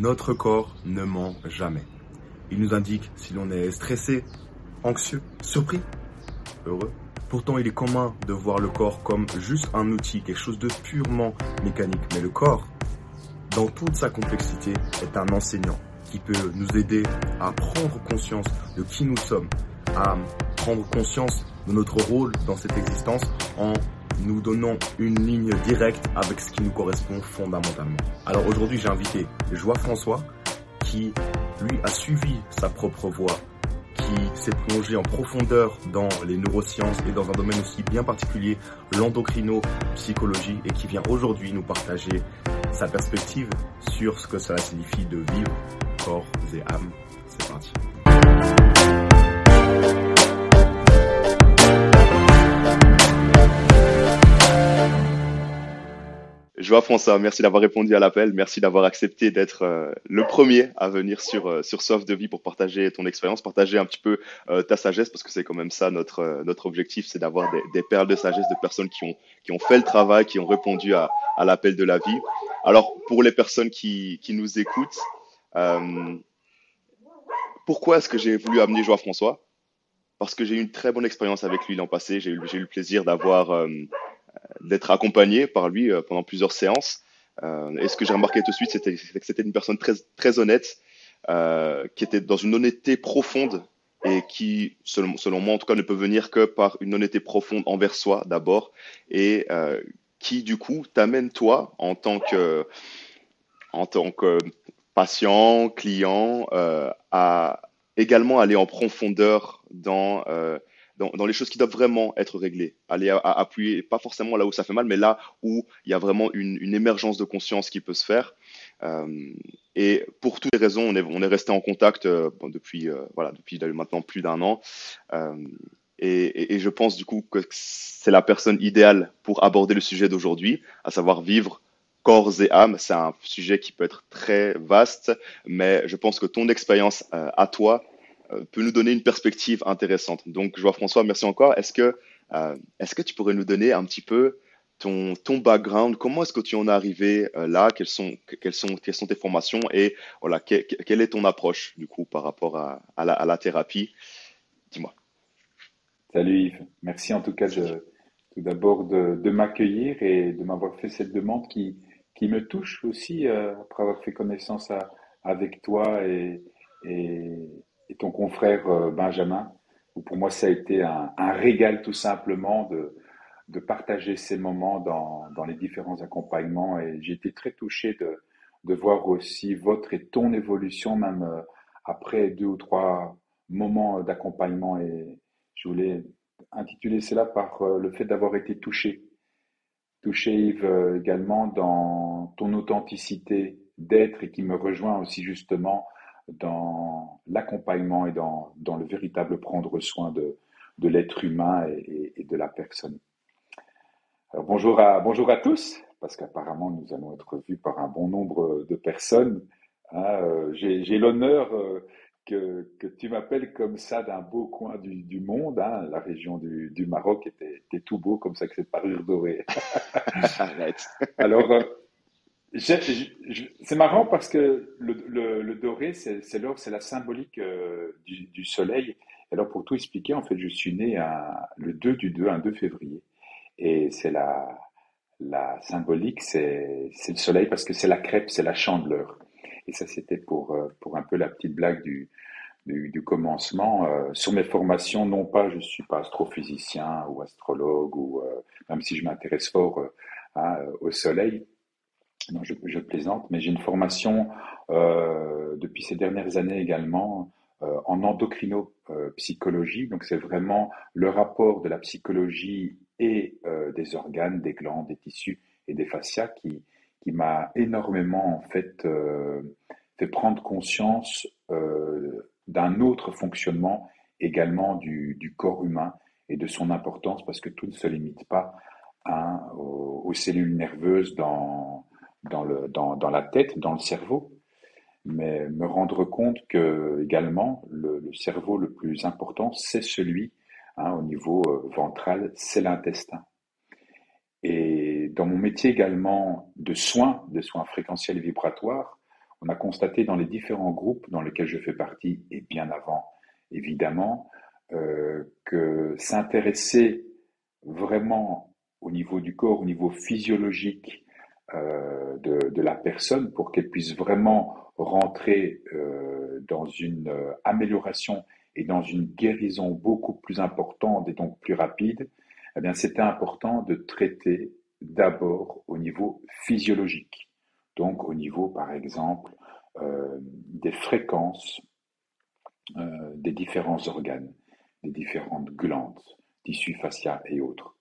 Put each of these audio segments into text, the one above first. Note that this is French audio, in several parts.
Notre corps ne ment jamais. Il nous indique si l'on est stressé, anxieux, surpris, heureux. Pourtant, il est commun de voir le corps comme juste un outil, quelque chose de purement mécanique. Mais le corps, dans toute sa complexité, est un enseignant qui peut nous aider à prendre conscience de qui nous sommes, à prendre conscience de notre rôle dans cette existence en nous donnant une ligne directe avec ce qui nous correspond fondamentalement. Alors aujourd'hui, j'ai invité Joie François qui, lui, a suivi sa propre voie, qui s'est plongé en profondeur dans les neurosciences et dans un domaine aussi bien particulier, l'endocrino-psychologie, et qui vient aujourd'hui nous partager sa perspective sur ce que cela signifie de vivre corps et âme. C'est parti. Joie François, merci d'avoir répondu à l'appel, merci d'avoir accepté d'être euh, le premier à venir sur euh, sur Soft de vie pour partager ton expérience, partager un petit peu euh, ta sagesse parce que c'est quand même ça notre notre objectif, c'est d'avoir des, perles de sagesse de personnes qui ont qui ont fait le travail, qui ont répondu à, à l'appel de la vie. Alors pour les personnes qui qui nous écoutent, pourquoi est-ce que j'ai voulu amener Joie François? Parce que j'ai eu une très bonne expérience avec lui l'an passé, j'ai eu j'ai eu le plaisir d'avoir d'être accompagné par lui euh, pendant plusieurs séances. Euh, et ce que j'ai remarqué tout de suite, c'était que c'était une personne très, très honnête, euh, qui était dans une honnêteté profonde et qui, selon, selon, moi en tout cas, ne peut venir que par une honnêteté profonde envers soi d'abord, et qui du coup t'amène toi en tant que, en tant que patient, client, à également aller en profondeur dans dans, les choses qui doivent vraiment être réglées. Aller à, appuyer, pas forcément là où ça fait mal, mais là où il y a vraiment une, émergence de conscience qui peut se faire. Euh, et pour toutes les raisons, on est, resté en contact euh, depuis, euh, voilà, depuis maintenant plus d'un an. Et, je pense du coup que c'est la personne idéale pour aborder le sujet d'aujourd'hui, à savoir vivre corps et âme. C'est un sujet qui peut être très vaste, mais je pense que ton expérience à toi peut nous donner une perspective intéressante. Donc, Joie François, merci encore. Est-ce que, euh, est-ce que tu pourrais nous donner un petit peu ton, ton background? Comment est-ce que tu en es arrivé euh, là? Quelles sont, quelles, sont, quelles sont tes formations? Et voilà, que, quelle est ton approche du coup par rapport à, à, la, thérapie? Dis-moi. Salut Yves. Merci en tout cas de, tout d'abord de, de m'accueillir et de m'avoir fait cette demande qui, qui me touche aussi euh, après avoir fait connaissance avec toi et, et ton confrère euh, Benjamin, pour moi ça a été un, un régal tout simplement de, de partager ces moments dans, dans les différents accompagnements. Et j'ai été très touché de, de voir aussi votre et ton évolution même euh, après deux ou trois moments d'accompagnement. Et je voulais intituler cela par euh, le fait d'avoir été touché. Touché Yves également dans ton authenticité d'être et qui me rejoint aussi justement dans l'accompagnement et dans, dans, le véritable prendre soin de, de l'être humain et, et, de la personne. Alors bonjour à, bonjour à tous, parce qu'apparemment nous allons être vus par un bon nombre de personnes. Hein, euh, J'ai l'honneur euh, que, que, tu m'appelles comme ça d'un beau coin du, du monde. Hein, la région du, du Maroc était, était, tout beau comme ça avec cette parure dorée. Alors, euh, c'est marrant parce que le, doré, c'est l'or, c'est la symbolique euh, du, du, soleil. Alors pour tout expliquer, en fait, je suis né le 2 du 2, un 2 février. Et c'est la, symbolique, c'est le soleil parce que c'est la crêpe, c'est la chandeleur. Et ça, c'était pour, euh, un peu la petite blague du, commencement. Euh, sur mes formations, non pas, je suis pas astrophysicien ou astrologue, ou même si je m'intéresse fort à, au soleil, non, je, plaisante, mais j'ai une formation euh, depuis ces dernières années également euh, en endocrinopsychologie. Donc c'est vraiment le rapport de la psychologie et euh, des organes, des glandes, des tissus et des fascias qui, qui m'a énormément en fait fait prendre conscience d'un autre fonctionnement également du, du, corps humain et de son importance parce que tout ne se limite pas hein, aux, aux cellules nerveuses dans dans, le, dans, dans la tête, dans le cerveau, mais me rendre compte que également le, cerveau le plus important, c'est celui hein, au niveau euh, ventral, c'est l'intestin. Et dans mon métier également de soins, de soins fréquentiels et vibratoires, on a constaté dans les différents groupes dans lesquels je fais partie, et bien avant, évidemment, euh, que s'intéresser vraiment au niveau du corps, au niveau physiologique euh, de, la personne, pour qu'elle puisse vraiment rentrer euh, dans une amélioration et dans une guérison beaucoup plus importante et donc plus rapide, eh bien, c'était important de traiter d'abord au niveau physiologique. Donc, au niveau, par exemple, euh, des fréquences euh, des différents organes, des différentes glandes, tissus fascia et autres.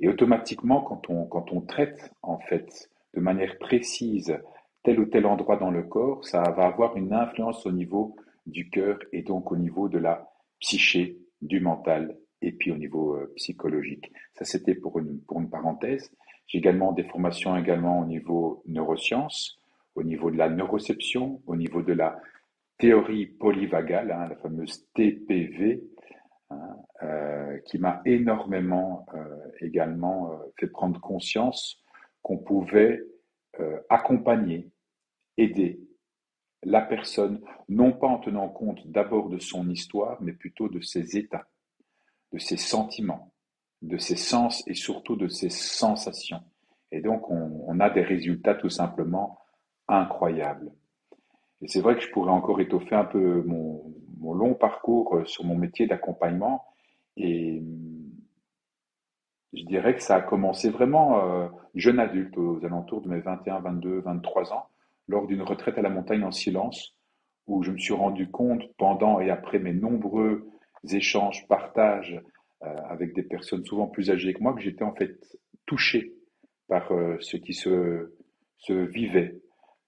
Et automatiquement, quand on, quand on traite, en fait, de manière précise tel ou tel endroit dans le corps, ça va avoir une influence au niveau du cœur et donc au niveau de la psyché, du mental et puis au niveau euh, psychologique. Ça, c'était pour une, pour une parenthèse. J'ai également des formations également au niveau neurosciences, au niveau de la neuroception, au niveau de la théorie polyvagale, hein, la fameuse TPV, hein, euh, qui m'a énormément euh, également fait prendre conscience qu'on pouvait accompagner, aider la personne, non pas en tenant compte d'abord de son histoire, mais plutôt de ses états, de ses sentiments, de ses sens et surtout de ses sensations. Et donc, on, a des résultats tout simplement incroyables. Et c'est vrai que je pourrais encore étoffer un peu mon, long parcours euh, sur mon métier d'accompagnement. Et je dirais que ça a commencé vraiment euh, jeune adulte, aux alentours de mes 21, 22, 23 ans, lors d'une retraite à la montagne en silence, où je me suis rendu compte pendant et après mes nombreux échanges, partages euh, avec des personnes souvent plus âgées que moi, que j'étais en fait touché par euh, ce qui se, vivait,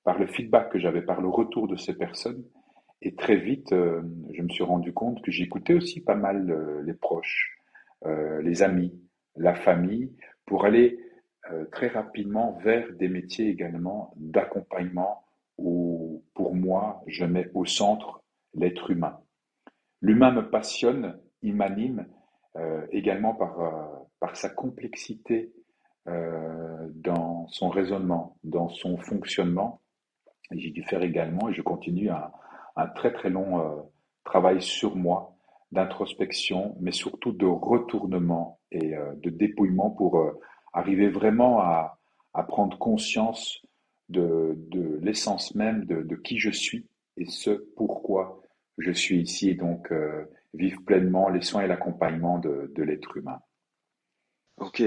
par le feedback que j'avais, par le retour de ces personnes. Et très vite, je me suis rendu compte que j'écoutais aussi pas mal les proches, les amis, la famille, pour aller très rapidement vers des métiers également d'accompagnement où, pour moi, je mets au centre l'être humain. L'humain me passionne, il m'anime, euh, également par, euh, par sa complexité euh, dans son raisonnement, dans son fonctionnement. J'ai dû faire également, et je continue, un très très long travail sur moi, d'introspection, mais surtout de retournement et de dépouillement pour arriver vraiment à, prendre conscience de, l'essence même de, qui je suis et ce pourquoi je suis ici et donc vivre pleinement les soins et l'accompagnement de, l'être humain. Ok,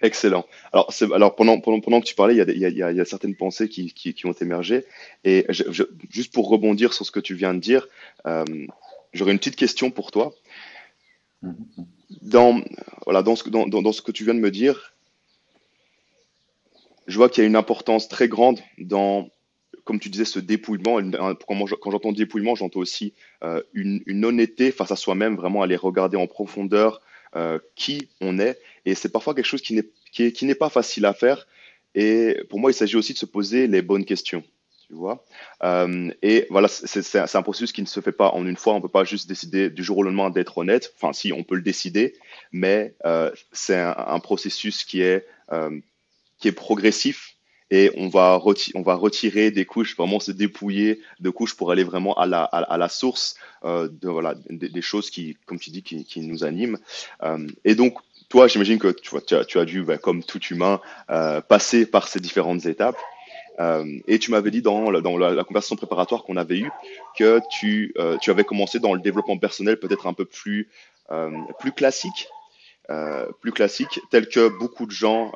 excellent. Alors, pendant, pendant, pendant, que tu parlais, il y a, certaines pensées qui, qui, ont émergé. Et juste pour rebondir sur ce que tu viens de dire, euh, j'aurais une petite question pour toi. Mm-hmm. Dans, voilà, dans, ce, dans, dans ce que tu viens de me dire, je vois qu'il y a une importance très grande dans comme tu disais, ce dépouillement. Quand j'entends dépouillement, j'entends aussi euh, une, honnêteté face à soi-même, vraiment aller regarder en profondeur euh, qui on est. Et c'est parfois quelque chose qui n'est qui n'est pas facile à faire. Et pour moi, il s'agit aussi de se poser les bonnes questions. Euh, et voilà, c'est un processus qui ne se fait pas en une fois. On ne peut pas juste décider du jour au lendemain d'être honnête. Enfin, si, on peut le décider, mais c'est un, processus qui est, qui est progressif et on va, on va retirer des couches, vraiment se dépouiller de couches pour aller vraiment à la, à, la source euh, de, voilà, des, choses qui, comme tu dis, qui, nous animent. Euh, et donc, toi, j'imagine que tu, as, tu as dû, bah, comme tout humain, euh, passer par ces différentes étapes. Euh, et tu m'avais dit dans, la, conversation préparatoire qu'on avait eue que tu, euh, tu avais commencé dans le développement personnel peut-être un peu plus, euh, classique plus classique, tel que beaucoup de gens,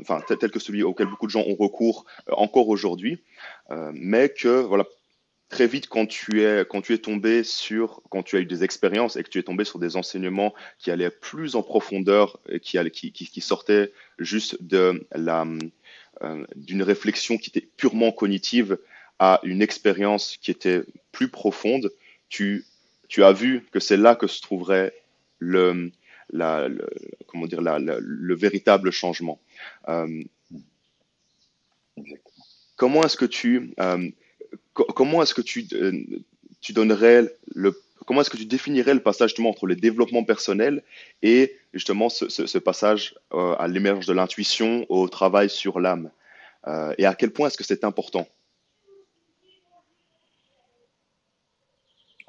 enfin tel, que celui auquel beaucoup de gens ont recours encore aujourd'hui, mais que voilà très vite quand tu es tombé sur quand tu as eu des expériences et que tu es tombé sur des enseignements qui allaient plus en profondeur qui, qui, sortaient juste de la d'une réflexion qui était purement cognitive à une expérience qui était plus profonde, tu tu as vu que c'est là que se trouverait le comment dire, le véritable changement. Euh, comment est-ce que tu, euh, comment est-ce que tu, euh, tu donnerais le, comment est-ce que tu définirais le passage justement entre le développement personnel et justement ce, passage à l'émergence de l'intuition, au travail sur l'âme Et à quel point est-ce que c'est important?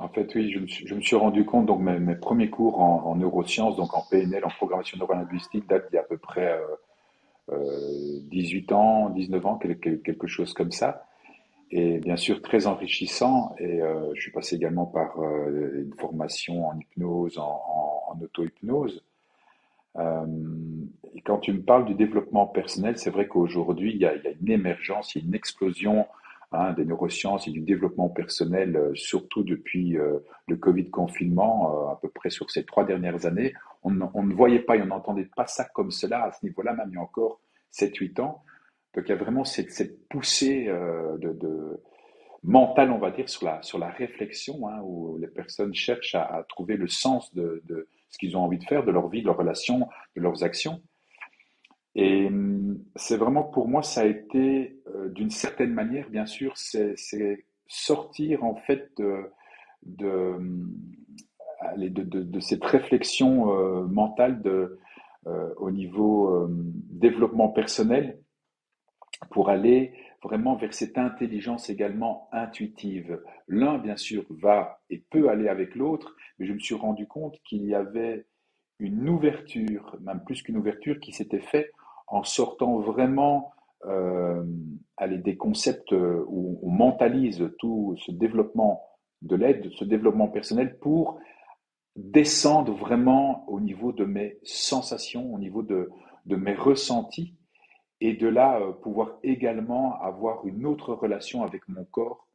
En fait, oui, je me suis, rendu compte, donc mes, premiers cours en, en neurosciences, donc en PNL, en programmation neurolinguistique, datent d'il y a à peu près euh, euh, 18 ans, 19 ans, quelque chose comme ça. Et bien sûr, très enrichissant. Et euh, je suis passé également par euh, une formation en hypnose, en, en, auto-hypnose. Euh, et quand tu me parles du développement personnel, c'est vrai qu'aujourd'hui, il y a, une émergence, il y a une explosion hein, des neurosciences et du développement personnel, surtout depuis le Covid confinement, euh, à peu près sur ces trois dernières années. On, on ne voyait pas et on n'entendait pas ça comme cela à ce niveau-là, même il y a encore sept huit ans. Donc il y a vraiment cette, poussée euh, de, de mentale, on va dire, sur la, sur la réflexion, hein, où les personnes cherchent à, trouver le sens de, ce qu'ils ont envie de faire, de leur vie, de leurs relations, de leurs actions. Et hum, c'est vraiment pour moi, ça a été euh, d'une certaine manière, bien sûr, c'est sortir en fait de, de, de cette réflexion euh, mentale au niveau développement personnel pour aller vraiment vers cette intelligence également intuitive. L'un, bien sûr, va et peut aller avec l'autre, mais je me suis rendu compte qu'il y avait une ouverture, même plus qu'une ouverture, qui s'était faite en sortant vraiment euh, des concepts euh, où on mentalise tout ce développement de l'aide, ce développement personnel pour descendre vraiment au niveau de mes sensations, au niveau de, de mes ressentis, et de là euh, pouvoir également avoir une autre relation avec mon corps,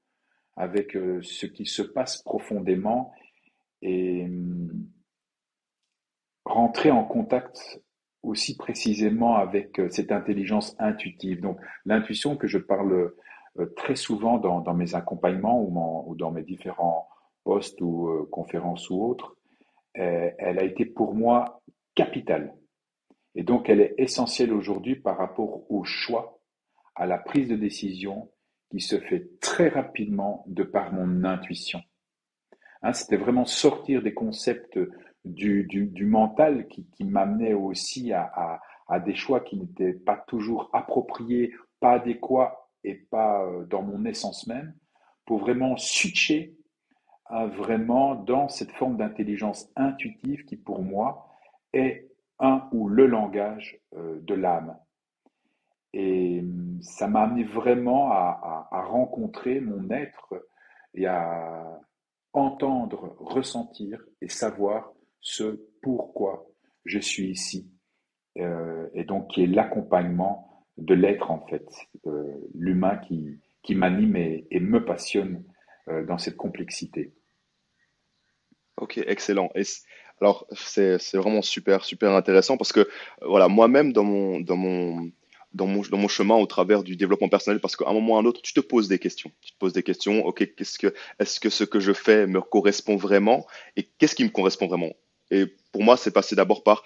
avec euh, ce qui se passe profondément, et hum, rentrer en contact aussi précisément avec euh, cette intelligence intuitive. Donc l'intuition que je parle très souvent dans, mes accompagnements ou, dans mes différents posts ou conférences ou autres, elle a été pour moi capitale. Et donc elle est essentielle aujourd'hui par rapport au choix, à la prise de décision qui se fait très rapidement de par mon intuition. Hein, c'était vraiment sortir des concepts du, du, mental qui, qui m'amenaient aussi à, à, à des choix qui n'étaient pas toujours appropriés, pas adéquats et pas euh, dans mon essence même, pour vraiment switcher hein, vraiment dans cette forme d'intelligence intuitive qui pour moi est un ou le langage euh, de l'âme. Et hum, ça m'a amené vraiment à, rencontrer mon être et à entendre, ressentir et savoir ce pourquoi je suis ici. Euh, et donc qui est l'accompagnement de l'être en fait, euh, l'humain qui, qui m'anime et, me passionne dans cette complexité. Ok, excellent. Alors, c'est vraiment super, super intéressant parce que, euh, voilà, moi-même, dans mon, dans mon, dans mon, dans mon chemin au travers du développement personnel, parce qu'à un moment ou à un autre, tu te poses des questions. Tu te poses des questions, ok, qu'est-ce que, est-ce que ce que je fais me correspond vraiment et qu'est-ce qui me correspond vraiment? Et pour moi, c'est passé d'abord par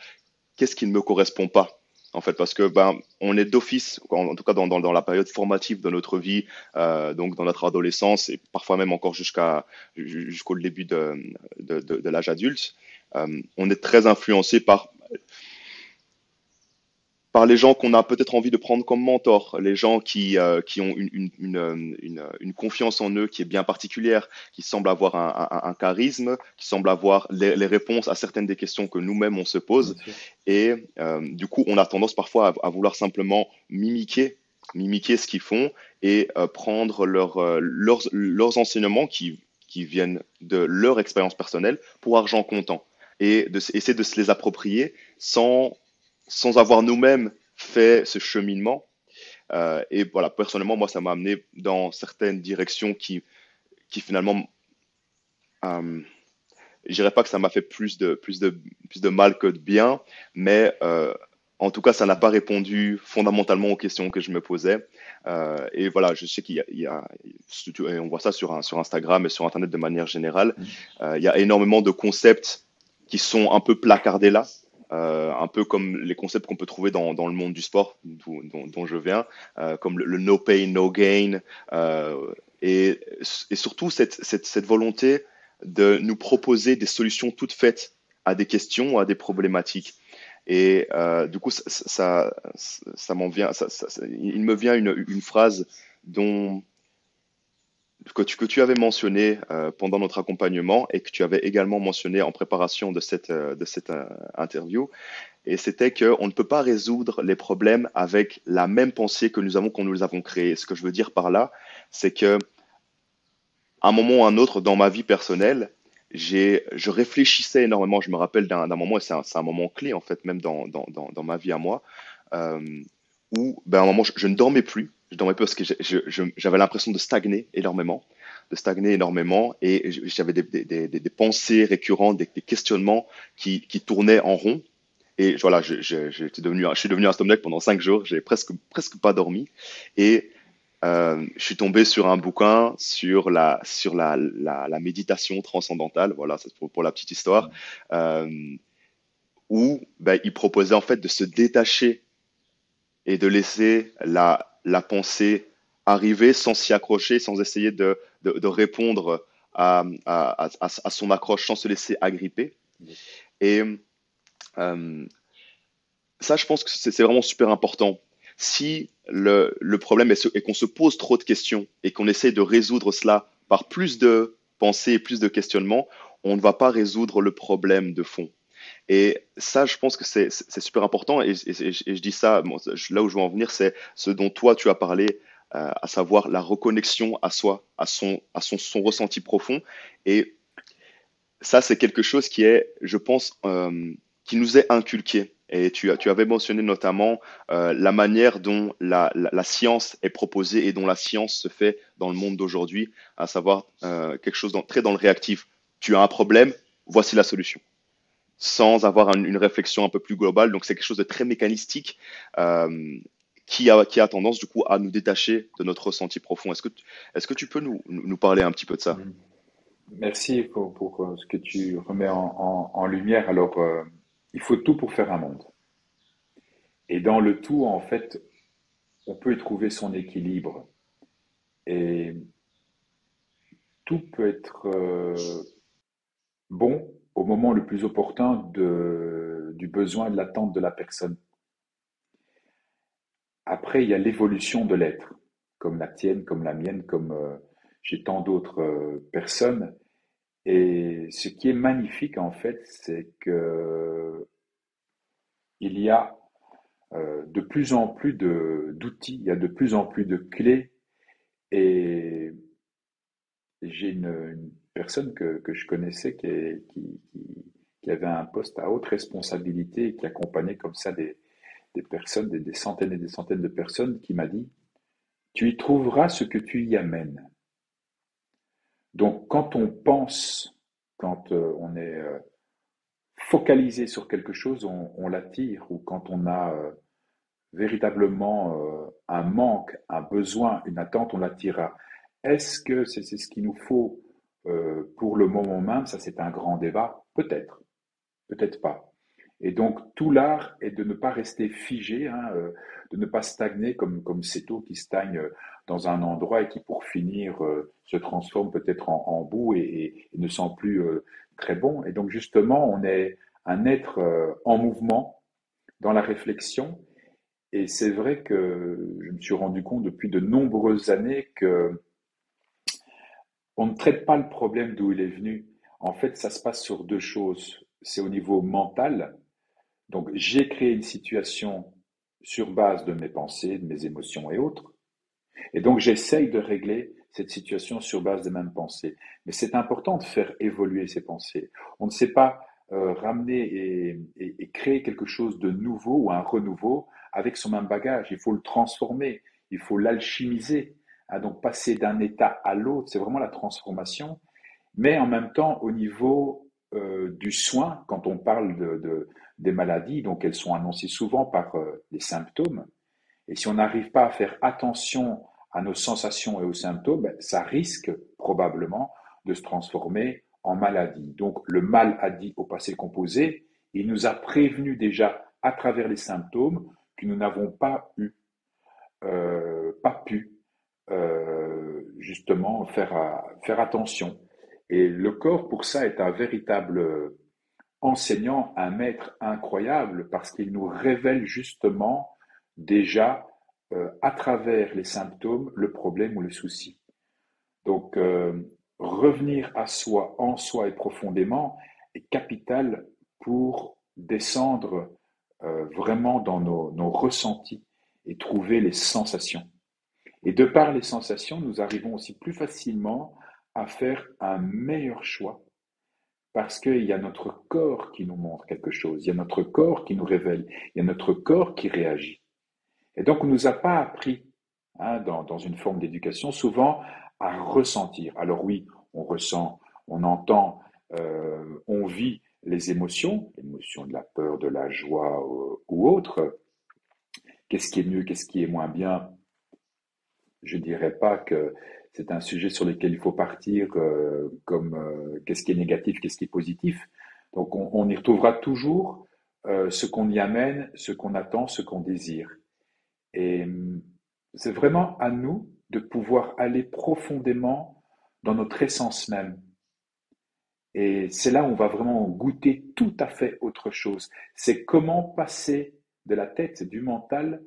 qu'est-ce qui ne me correspond pas? En fait, parce que ben, on est d'office, en, tout cas dans, dans, la période formative de notre vie, euh, donc dans notre adolescence et parfois même encore jusqu'à jusqu'au début de, de l'âge adulte, euh, on est très influencé par par les gens qu'on a peut-être envie de prendre comme mentors, les gens qui, euh, qui ont une, une, une, euh, une, confiance en eux qui est bien particulière, qui semblent avoir un, un, un charisme, qui semblent avoir les, les réponses à certaines des questions que nous-mêmes on se pose. Et euh, du coup, on a tendance parfois à, à vouloir simplement mimiquer, mimiquer ce qu'ils font et euh, prendre leur, leurs, leurs enseignements qui, qui viennent de leur expérience personnelle pour argent comptant et de, essayer de se les approprier sans, sans avoir nous-mêmes fait ce cheminement. Euh, et voilà, personnellement, moi, ça m'a amené dans certaines directions qui, qui finalement, euh, je dirais pas que ça m'a fait plus de, plus de, plus de mal que de bien, mais euh, en tout cas, ça n'a pas répondu fondamentalement aux questions que je me posais. Euh, et voilà, je sais qu'il y a, il y a- et on voit ça sur, un- sur Instagram et sur Internet de manière générale, Mm. euh, il y a énormément de concepts qui sont un peu placardés là. euh, un peu comme les concepts qu'on peut trouver dans, dans le monde du sport, dont, je viens, euh, comme le, no pain, no gain, euh, et, et surtout cette, cette, cette volonté de nous proposer des solutions toutes faites à des questions, à des problématiques. Et du coup, ça, ça, ça, ça m'en vient, il me vient une, une phrase dont que tu, que tu avais mentionné euh, pendant notre accompagnement et que tu avais également mentionné en préparation de cette, euh, de cette euh, interview. Et c'était qu'on ne peut pas résoudre les problèmes avec la même pensée que nous avons quand nous les avons créés. Ce que je veux dire par là, c'est que à un moment ou un autre dans ma vie personnelle, je réfléchissais énormément. Je me rappelle d'un, moment, et c'est un, un, moment clé en fait, même dans, dans, dans, ma vie à moi, où ben, à un moment, je ne dormais plus je dormais pas parce que j'avais l'impression de stagner énormément, de stagner énormément, et j'avais des, pensées récurrentes, des, questionnements qui, tournaient en rond. Et voilà, je, je, devenu, je suis devenu insomniaque pendant cinq jours, j'ai presque, presque pas dormi, et euh, je suis tombé sur un bouquin sur la, sur la, la, méditation transcendantale, voilà, c'est pour, pour, la petite histoire, euh, où ben, il proposait en fait de se détacher et de laisser la, la pensée arriver sans s'y accrocher, sans essayer de, de, répondre à, à, à, son accroche, sans se laisser agripper. Et euh, ça, je pense que c'est vraiment super important. Si le, le problème est, est qu'on se pose trop de questions et qu'on essaie de résoudre cela par plus de pensées et plus de questionnements, on ne va pas résoudre le problème de fond. Et ça, je pense que c'est super important. Et, je dis ça, là où je veux en venir, c'est ce dont toi, tu as parlé, euh, à savoir la reconnexion à soi, à son, à son, son ressenti profond. Et ça, c'est quelque chose qui est, je pense, euh, qui nous est inculqué. Et tu, tu avais mentionné notamment euh, la manière dont la, la, science est proposée et dont la science se fait dans le monde d'aujourd'hui, à savoir quelque chose dans, très dans le réactif. Tu as un problème, voici la solution sans avoir une réflexion un peu plus globale. Donc c'est quelque chose de très mécanistique euh, qui, a, qui a tendance du coup à nous détacher de notre ressenti profond. Est-ce que, est que tu peux nous, nous parler un petit peu de ça? Merci pour, ce que tu remets en, en, lumière. Alors, euh, il faut tout pour faire un monde. Et dans le tout, en fait, on peut y trouver son équilibre. Et tout peut être euh, bon au moment le plus opportun de, du besoin et de l'attente de la personne. Après, il y a l'évolution de l'être, comme la tienne, comme la mienne, comme euh, j'ai tant d'autres euh, personnes. Et ce qui est magnifique, en fait, c'est que il y a euh, de plus en plus d'outils, il y a de plus en plus de clés. Et j'ai une, une, personne que, que je connaissais qui, qui, avait un poste à haute responsabilité et qui accompagnait comme ça des, des personnes, des, des, centaines et des centaines de personnes, qui m'a dit, tu y trouveras ce que tu y amènes. Donc quand on pense, quand euh, on est euh, focalisé sur quelque chose, on, l'attire, ou quand on a euh, véritablement un manque, un besoin, une attente, on l'attirera. Est-ce que c'est ce qu'il nous faut euh, pour le moment même, ça c'est un grand débat, peut-être, peut-être pas. Et donc tout l'art est de ne pas rester figé, hein, euh, de ne pas stagner comme comme eau qui stagne euh, dans un endroit et qui pour finir se transforme peut-être en, boue et, ne sent plus très bon. Et donc justement, on est un être en mouvement dans la réflexion. Et c'est vrai que je me suis rendu compte depuis de nombreuses années que on ne traite pas le problème d'où il est venu. En fait, ça se passe sur deux choses. C'est au niveau mental. Donc, j'ai créé une situation sur base de mes pensées, de mes émotions et autres. Et donc, j'essaye de régler cette situation sur base des mêmes pensées. Mais c'est important de faire évoluer ces pensées. On ne sait pas euh, ramener et, et, créer quelque chose de nouveau ou un renouveau avec son même bagage. Il faut le transformer, il faut l'alchimiser donc passer d'un état à l'autre, c'est vraiment la transformation. Mais en même temps, au niveau euh, du soin, quand on parle de, des maladies, donc elles sont annoncées souvent par euh, les symptômes. Et si on n'arrive pas à faire attention à nos sensations et aux symptômes, ben, ça risque probablement de se transformer en maladie. Donc le mal a dit au passé composé, il nous a prévenu déjà à travers les symptômes que nous n'avons pas eu, euh, pas pu justement faire, faire attention. Et le corps, pour ça, est un véritable enseignant, un maître incroyable, parce qu'il nous révèle justement déjà, euh, à travers les symptômes, le problème ou le souci. Donc, euh, revenir à soi, en soi et profondément, est capital pour descendre euh, vraiment dans nos ressentis et trouver les sensations. Et de par les sensations, nous arrivons aussi plus facilement à faire un meilleur choix parce qu'il y a notre corps qui nous montre quelque chose, il y a notre corps qui nous révèle, il y a notre corps qui réagit. Et donc on ne nous a pas appris, hein, dans, dans, une forme d'éducation, souvent à ressentir. Alors oui, on ressent, on entend, euh, on vit les émotions, l'émotion de la peur, de la joie ou, ou autre. Qu'est-ce qui est mieux, qu'est-ce qui est moins bien? Je ne dirais pas que c'est un sujet sur lequel il faut partir euh, comme euh, qu'est-ce qui est négatif, qu'est-ce qui est positif. Donc on, y retrouvera toujours euh, ce qu'on y amène, ce qu'on attend, ce qu'on désire. Et hum, c'est vraiment à nous de pouvoir aller profondément dans notre essence même. Et c'est là où on va vraiment goûter tout à fait autre chose. C'est comment passer de la tête, du mental,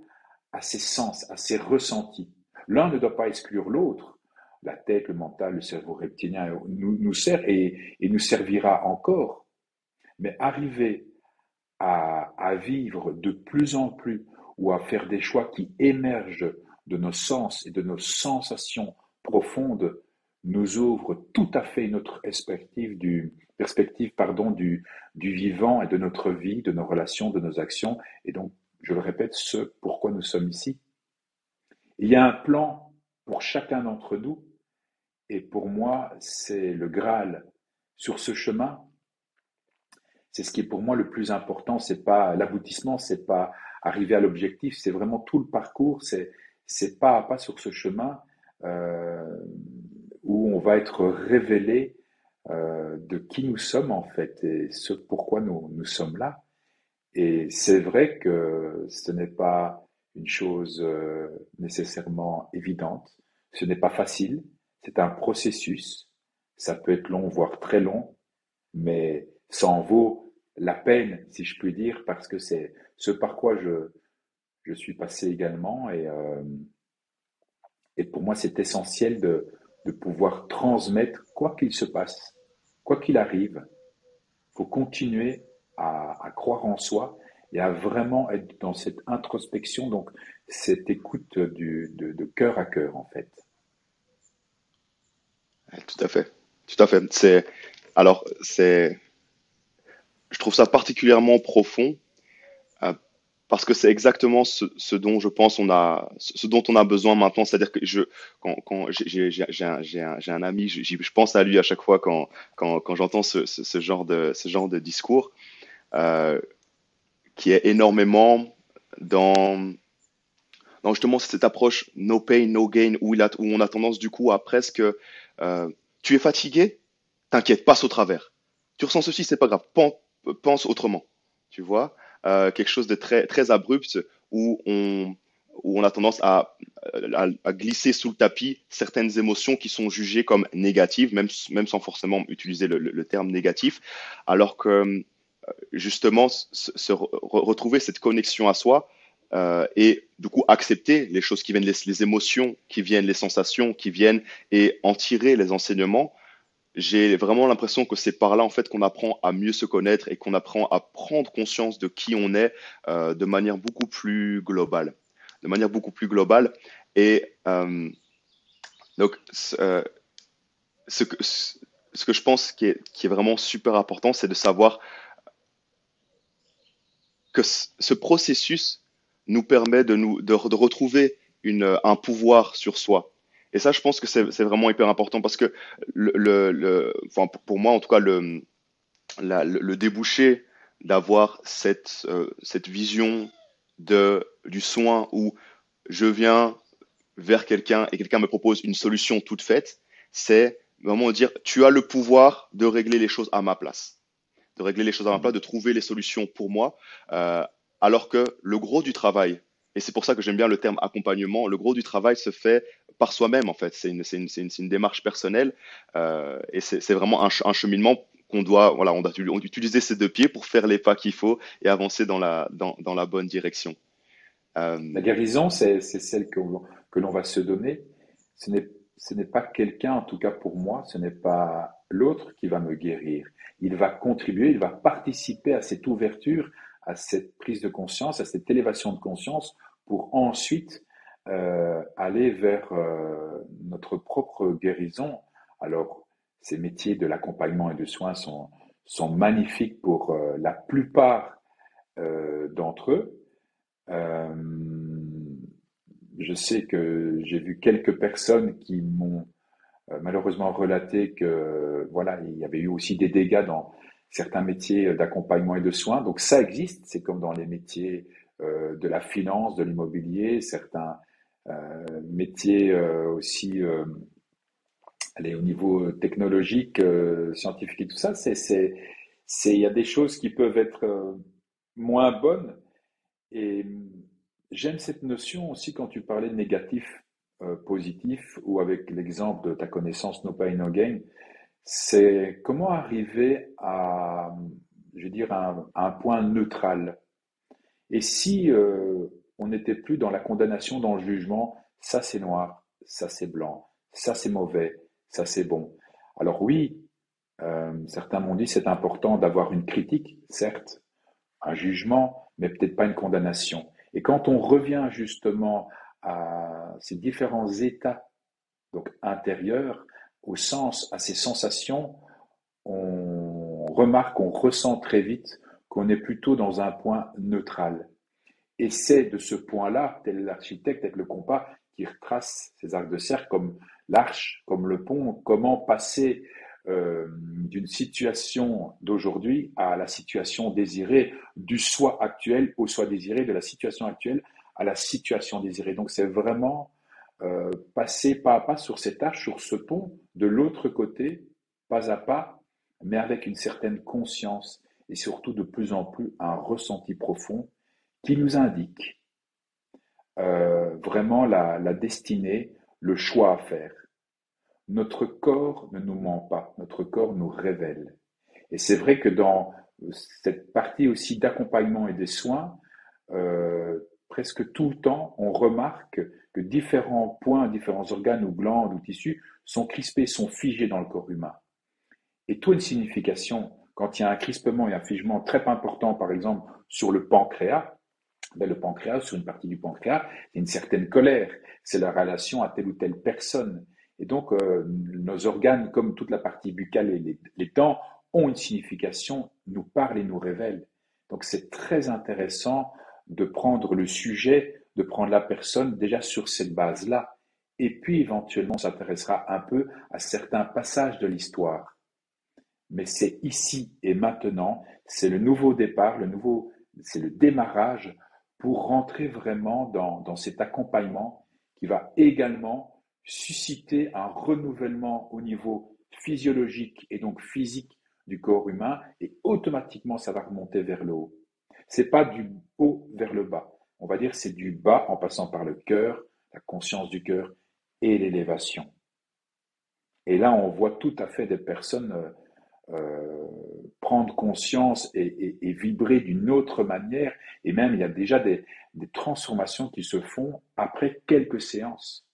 à ses sens, à ses ressentis. L'un ne doit pas exclure l'autre la tête, le mental, le cerveau reptilien nous, nous sert et, et, nous servira encore. Mais arriver à, à, vivre de plus en plus ou à faire des choix qui émergent de nos sens et de nos sensations profondes nous ouvre tout à fait notre perspective du, perspective, pardon, du, du vivant et de notre vie, de nos relations, de nos actions. Et donc, je le répète, ce pourquoi nous sommes ici. Il y a un plan pour chacun d'entre nous et pour moi, c'est le Graal. Sur ce chemin, c'est ce qui est pour moi le plus important. C'est pas l'aboutissement, c'est pas arriver à l'objectif, c'est vraiment tout le parcours. C'est pas à pas sur ce chemin euh, où on va être révélé euh, de qui nous sommes en fait et ce pourquoi nous, nous sommes là. Et c'est vrai que ce n'est pas une chose euh, nécessairement évidente, ce n'est pas facile, c'est un processus. Ça peut être long, voire très long, mais ça en vaut la peine, si je puis dire, parce que c'est ce par quoi je, je suis passé également. Et, euh, et pour moi, c'est essentiel de, de pouvoir transmettre quoi qu'il se passe, quoi qu'il arrive. Il faut continuer à, à, croire en soi et à vraiment être dans cette introspection, donc cette écoute du, de, cœur à cœur, en fait. Tout à fait. Tout à fait. Alors, c'est, je trouve ça particulièrement profond euh, parce que c'est exactement ce, dont je pense on a, ce dont on a besoin maintenant. C'est-à-dire que je, quand, quand j'ai, un, un, un, ami, je, je, pense à lui à chaque fois quand, quand, quand j'entends ce, ce, genre de, ce genre de discours, euh, qui est énormément dans, justement cette approche no pain, no gain, où, on a tendance du coup à presque euh, tu es fatigué, t'inquiète, passe au travers. Tu ressens ceci, c'est pas grave, pense, autrement. Tu vois, euh, quelque chose de très très abrupt où on où on a tendance à, glisser sous le tapis certaines émotions qui sont jugées comme négatives, même, sans forcément utiliser le, le, terme négatif, alors que justement se, se re, retrouver cette connexion à soi, euh, et du coup accepter les choses qui viennent, les, émotions qui viennent, les sensations qui viennent et en tirer les enseignements. J'ai vraiment l'impression que c'est par là en fait qu'on apprend à mieux se connaître et qu'on apprend à prendre conscience de qui on est euh, de manière beaucoup plus globale, de manière beaucoup plus globale. Et euh, donc ce que je pense qui est vraiment super important, c'est de savoir que ce processus nous permet de, nous, de, retrouver un pouvoir sur soi. Et ça, je pense que c'est vraiment hyper important parce que le, enfin, pour moi, en tout cas, le, le, débouché d'avoir cette, euh, cette vision de, du soin où je viens vers quelqu'un et quelqu'un me propose une solution toute faite, c'est vraiment dire tu as le pouvoir de régler les choses à ma place, de régler les choses à ma place, de trouver les solutions pour moi. Euh, alors que le gros du travail, et c'est pour ça que j'aime bien le terme accompagnement, le gros du travail se fait par soi-même en fait. C'est une, une, une, une, démarche personnelle euh, et c'est vraiment un, un cheminement qu'on doit, voilà, on doit, utiliser ses deux pieds pour faire les pas qu'il faut et avancer dans la, dans, dans la bonne direction. Euh... La guérison, c'est celle que, que l'on va se donner. Ce n'est pas quelqu'un, en tout cas pour moi, ce n'est pas l'autre qui va me guérir. Il va contribuer, il va participer à cette ouverture, à cette prise de conscience, à cette élévation de conscience pour ensuite euh, aller vers euh, notre propre guérison. Alors, ces métiers de l'accompagnement et de soins sont, sont magnifiques pour euh, la plupart d'entre eux. je sais que j'ai vu quelques personnes qui m'ont malheureusement relaté que voilà, il y avait eu aussi des dégâts dans certains métiers d'accompagnement et de soins. Donc ça existe, c'est comme dans les métiers de la finance, de l'immobilier, certains euh, métiers euh, aussi euh, allez, au niveau technologique, scientifique et tout ça, c'est, c'est, il y a des choses qui peuvent être moins bonnes. Et j'aime cette notion aussi quand tu parlais de négatif, positif, ou avec l'exemple de ta connaissance No Pain No Gain, c'est comment arriver à, je veux dire, un, un point neutral? Et si on n'était plus dans la condamnation, dans le jugement, ça c'est noir, ça c'est blanc, ça c'est mauvais, ça c'est bon. Alors oui, euh, certains m'ont dit c'est important d'avoir une critique, certes, un jugement, mais peut-être pas une condamnation. Et quand on revient justement à ces différents états donc intérieurs, au sens, à ces sensations, on remarque, on ressent très vite qu'on est plutôt dans un point neutral. Et c'est de ce point-là, tel l'architecte avec le compas, qui retrace ces arcs de cercle comme l'arche, comme le pont, comment passer euh, d'une situation d'aujourd'hui à la situation désirée, du soi actuel au soi désiré, de la situation actuelle à la situation désirée. Donc c'est vraiment euh, passer pas à pas sur cette arche, sur ce pont, de l'autre côté, pas à pas, mais avec une certaine conscience et surtout de plus en plus un ressenti profond qui nous indique euh, vraiment la, destinée, le choix à faire. Notre corps ne nous ment pas, notre corps nous révèle. Et c'est vrai que dans cette partie aussi d'accompagnement et des soins, euh, presque tout le temps, on remarque que différents points, différents organes ou glandes ou tissus sont crispés, sont figés dans le corps humain. Et tout une signification. Quand il y a un crispement et un figement très important, par exemple, sur le pancréas, ben, le pancréas, sur une partie du pancréas, il y a une certaine colère. C'est la relation à telle ou telle personne. Et donc, euh, nos organes, comme toute la partie buccale et les, les, dents, ont une signification, nous parlent et nous révèlent. Donc, c'est très intéressant de prendre le sujet, de prendre la personne déjà sur cette base-là. Et puis, éventuellement, on s'intéressera un peu à certains passages de l'histoire. Mais c'est ici et maintenant, c'est le nouveau départ, le nouveau, c'est le démarrage pour rentrer vraiment dans, dans cet accompagnement qui va également susciter un renouvellement au niveau physiologique et donc physique du corps humain et automatiquement ça va remonter vers le haut. C'est pas du haut vers le bas. On va dire c'est du bas en passant par le cœur, la conscience du cœur et l'élévation. Et là, on voit tout à fait des personnes euh, euh, prendre conscience et, vibrer d'une autre manière. Et même, il y a déjà des, transformations qui se font après quelques séances.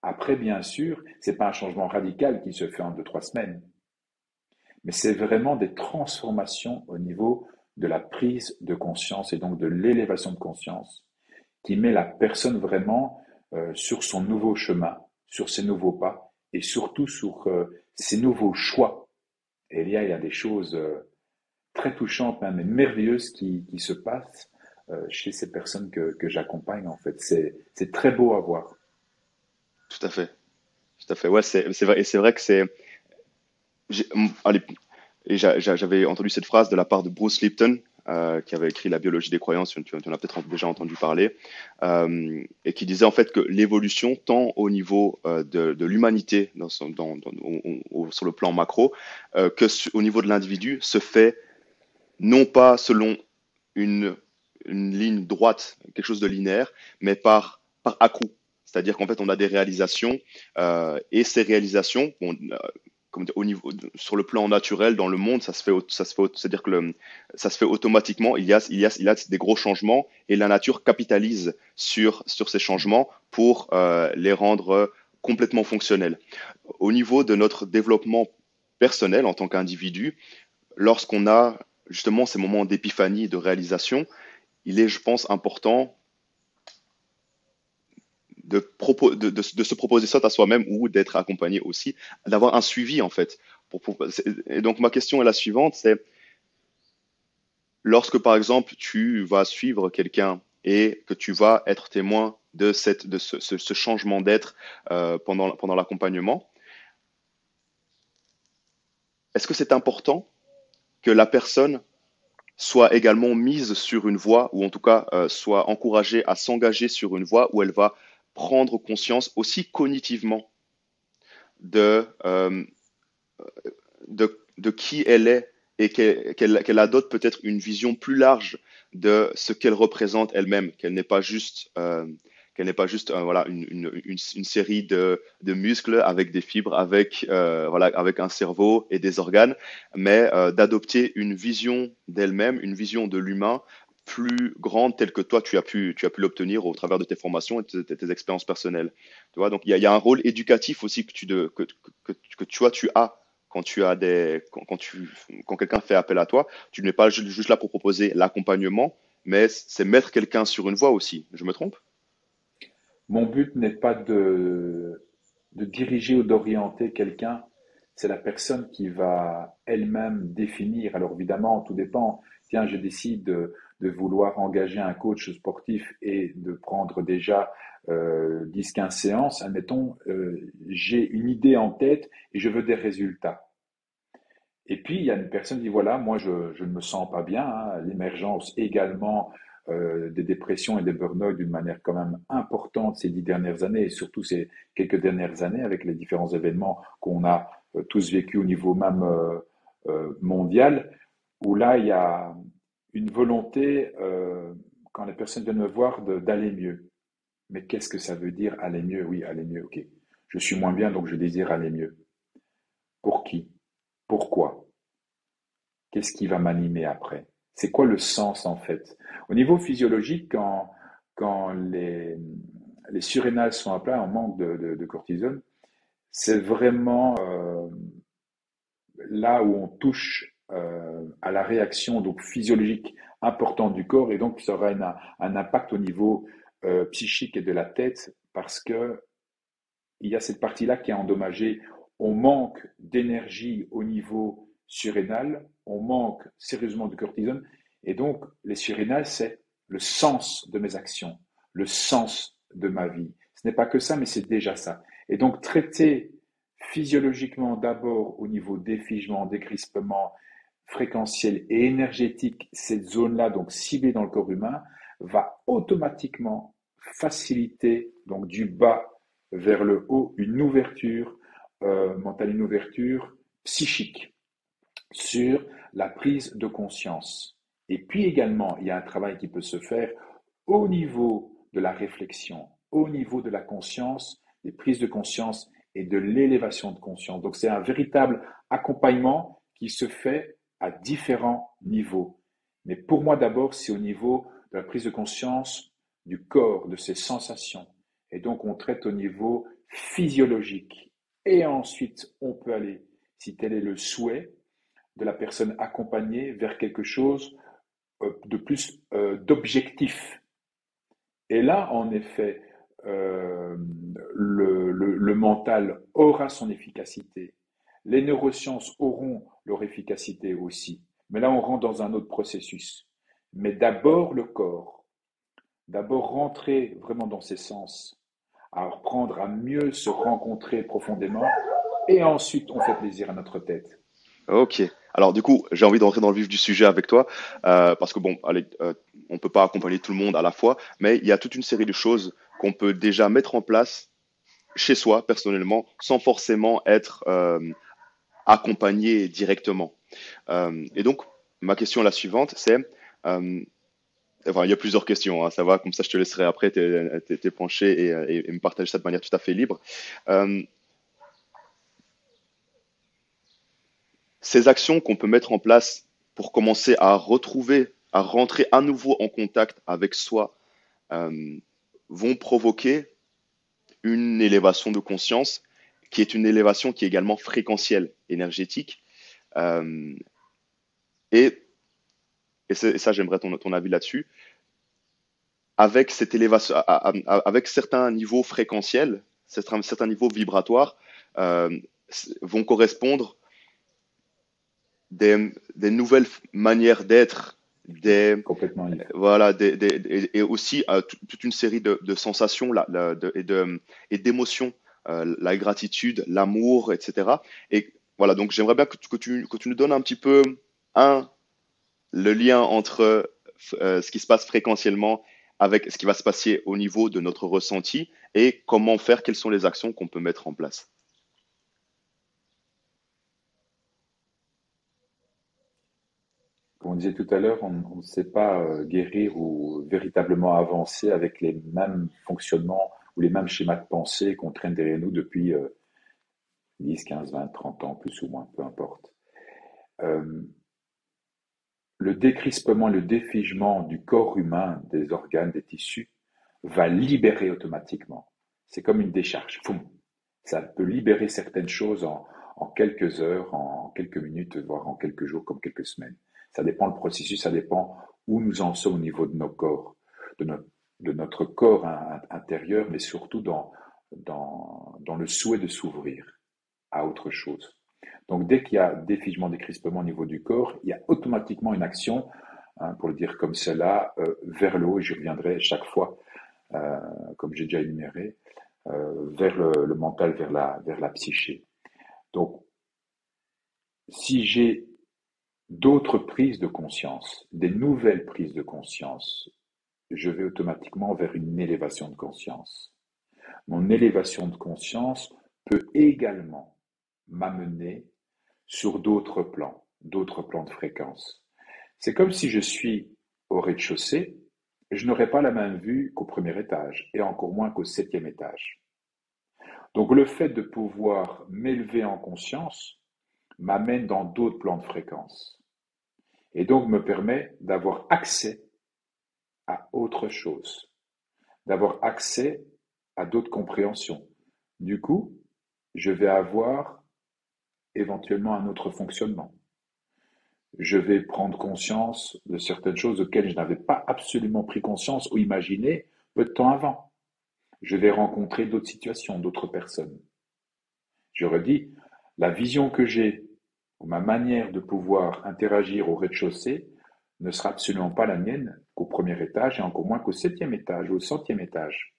Après, bien sûr, c'est pas un changement radical qui se fait en deux, trois semaines. Mais c'est vraiment des transformations au niveau de la prise de conscience et donc de l'élévation de conscience qui met la personne vraiment euh, sur son nouveau chemin, sur ses nouveaux pas et surtout sur euh, ses nouveaux choix et il y a des choses euh, très touchantes, même merveilleuses qui, se passent chez ces personnes que, que j'accompagne. En fait, c'est très beau à voir. Tout à fait. Tout à fait. Ouais, c'est vrai. Et c'est vrai que c'est. Allez, j'avais entendu cette phrase de la part de Bruce Lipton, euh, qui avait écrit La biologie des croyances, tu, en as peut-être déjà entendu parler, euh, et qui disait en fait que l'évolution, tant au niveau euh, de, l'humanité sur le plan macro, que au niveau de l'individu, se fait non pas selon une, ligne droite, quelque chose de linéaire, mais par, par à-coup. C'est-à-dire qu'en fait, on a des réalisations, et ces réalisations, bon, au niveau, sur le plan naturel dans le monde, ça se fait, ça se fait, c'est-à-dire que le, ça se fait automatiquement. Il y a, il y a, il y a des gros changements et la nature capitalise sur sur ces changements pour euh, les rendre complètement fonctionnel. Au niveau de notre développement personnel en tant qu'individu, lorsqu'on a justement ces moments d'épiphanie, de réalisation, il est, je pense, important de, se proposer ça à soi-même ou d'être accompagné aussi, d'avoir un suivi en fait. et donc ma question est la suivante, c'est lorsque par exemple tu vas suivre quelqu'un et que tu vas être témoin de, cette, de ce, changement d'être euh, pendant, pendant l'accompagnement, est-ce que c'est important que la personne soit également mise sur une voie, ou en tout cas euh, soit encouragée à s'engager sur une voie où elle va prendre conscience aussi cognitivement de, euh, de, de, qui elle est et qu'elle adopte peut-être une vision plus large de ce qu'elle représente elle-même, qu'elle n'est pas juste, euh, pas juste euh, voilà, une, une, une, série de, de, muscles avec des fibres, avec, voilà, avec un cerveau et des organes, mais d'adopter une vision d'elle-même, une vision de l'humain plus grande telle que toi tu as pu tu as pu l'obtenir au travers de tes formations et de tes, expériences personnelles. Tu vois donc il y a, un rôle éducatif aussi que tu de, que, que, que, tu tu as quand tu as des quand, tu quand quelqu'un fait appel à toi. Tu n'es pas juste là pour proposer l'accompagnement mais c'est mettre quelqu'un sur une voie aussi. Je me trompe? Mon but n'est pas de de diriger ou d'orienter quelqu'un. C'est la personne qui va elle-même définir. Alors évidemment tout dépend. Tiens je décide de vouloir engager un coach sportif et de prendre déjà euh, 10-15 séances, admettons, euh, j'ai une idée en tête et je veux des résultats. Et puis, il y a une personne qui dit, voilà, moi, je, ne me sens pas bien, hein. l'émergence également euh, des dépressions et des burn-out d'une manière quand même importante ces dix dernières années, et surtout ces quelques dernières années avec les différents événements qu'on a euh, tous vécu au niveau même mondial, où là, il y a, une volonté, euh, quand les personnes viennent me voir, d'aller mieux. Mais qu'est-ce que ça veut dire aller mieux? Oui, aller mieux, ok. Je suis moins bien, donc je désire aller mieux. Pour qui? Pourquoi? Qu'est-ce qui va m'animer après? C'est quoi le sens en fait? Au niveau physiologique, quand, quand les, les surrénales sont à plat, en manque de, cortisone, c'est vraiment euh, là où on touche euh, à la réaction donc physiologique importante du corps et donc ça aura un impact au niveau euh, psychique et de la tête parce que il y a cette partie-là qui est endommagée. On manque d'énergie au niveau surrénal, on manque sérieusement de cortisone et donc les surrénales c'est le sens de mes actions, le sens de ma vie. Ce n'est pas que ça, mais c'est déjà ça. Et donc traiter physiologiquement d'abord au niveau défigement, décrispement, fréquentielle et énergétique, cette zone-là, donc ciblée dans le corps humain, va automatiquement faciliter, donc du bas vers le haut, une ouverture euh, mentale, une ouverture psychique sur la prise de conscience. Et puis également, il y a un travail qui peut se faire au niveau de la réflexion, au niveau de la conscience, des prises de conscience et de l'élévation de conscience. Donc c'est un véritable accompagnement qui se fait à différents niveaux. Mais pour moi, d'abord, c'est au niveau de la prise de conscience du corps, de ses sensations. Et donc, on traite au niveau physiologique. Et ensuite, on peut aller, si tel est le souhait de la personne accompagnée, vers quelque chose euh, de plus euh, d'objectif. Et là, en effet, euh, le, le mental aura son efficacité. Les neurosciences auront leur efficacité aussi. Mais là, on rentre dans un autre processus. Mais d'abord le corps. D'abord rentrer vraiment dans ses sens, à reprendre à mieux se rencontrer profondément. Et ensuite, on fait plaisir à notre tête. Ok. Alors du coup, j'ai envie de rentrer dans le vif du sujet avec toi, euh, parce que bon, allez, euh, on peut pas accompagner tout le monde à la fois, mais il y a toute une série de choses qu'on peut déjà mettre en place chez soi personnellement, sans forcément être euh, accompagner directement. Euh, et donc, ma question est la suivante, c'est, euh, il y a plusieurs questions, hein, ça va, comme ça je te laisserai après t'es penché et, et, me partager ça de manière tout à fait libre. Euh, ces actions qu'on peut mettre en place pour commencer à retrouver, à rentrer à nouveau en contact avec soi, vont provoquer une élévation de conscience qui est une élévation qui est également fréquentielle, énergétique. Euh, et, et, ça, j'aimerais ton, ton, avis là-dessus. Avec cette élévation, avec certains niveaux fréquentiels, certains, certains niveaux vibratoires, euh, vont correspondre des, des nouvelles manières d'être, des complètement voilà des, des, et aussi euh, toute une série de, de sensations là, de, et d'émotions la gratitude, l'amour, etc. Et voilà, donc j'aimerais bien que tu, que, tu, que tu nous donnes un petit peu, un, le lien entre euh, ce qui se passe fréquentiellement avec ce qui va se passer au niveau de notre ressenti et comment faire, quelles sont les actions qu'on peut mettre en place. Comme on disait tout à l'heure, on ne sait pas euh, guérir ou véritablement avancer avec les mêmes fonctionnements ou les mêmes schémas de pensée qu'on traîne derrière nous depuis 10, 15, 20, 30 ans, plus ou moins, peu importe. Euh, le décrispement le défigement du corps humain, des organes, des tissus, va libérer automatiquement. C'est comme une décharge. Ça peut libérer certaines choses en, en, quelques heures, en quelques minutes, voire en quelques jours, comme quelques semaines. Ça dépend le processus, ça dépend où nous en sommes au niveau de nos corps, de notre de notre corps intérieur, mais surtout dans, dans, dans le souhait de s'ouvrir à autre chose. Donc dès qu'il y a défigement, décrispement au niveau du corps, il y a automatiquement une action, hein, pour le dire comme cela, euh, vers le haut, et je reviendrai chaque fois, euh, comme j'ai déjà énuméré, euh, vers le, le, mental, vers la, vers la psyché. Donc, si j'ai d'autres prises de conscience, des nouvelles prises de conscience, je vais automatiquement vers une élévation de conscience. Mon élévation de conscience peut également m'amener sur d'autres plans, d'autres plans de fréquence. C'est comme si je suis au rez-de-chaussée, je n'aurai pas la même vue qu'au premier étage, et encore moins qu'au septième étage. Donc le fait de pouvoir m'élever en conscience m'amène dans d'autres plans de fréquence, et donc me permet d'avoir accès à autre chose, d'avoir accès à d'autres compréhensions. Du coup, je vais avoir éventuellement un autre fonctionnement. Je vais prendre conscience de certaines choses auxquelles je n'avais pas absolument pris conscience ou imaginé peu de temps avant. Je vais rencontrer d'autres situations, d'autres personnes. Je redis, la vision que j'ai, ou ma manière de pouvoir interagir au rez-de-chaussée, ne sera absolument pas la mienne qu'au premier étage et encore moins qu'au septième étage ou au centième étage.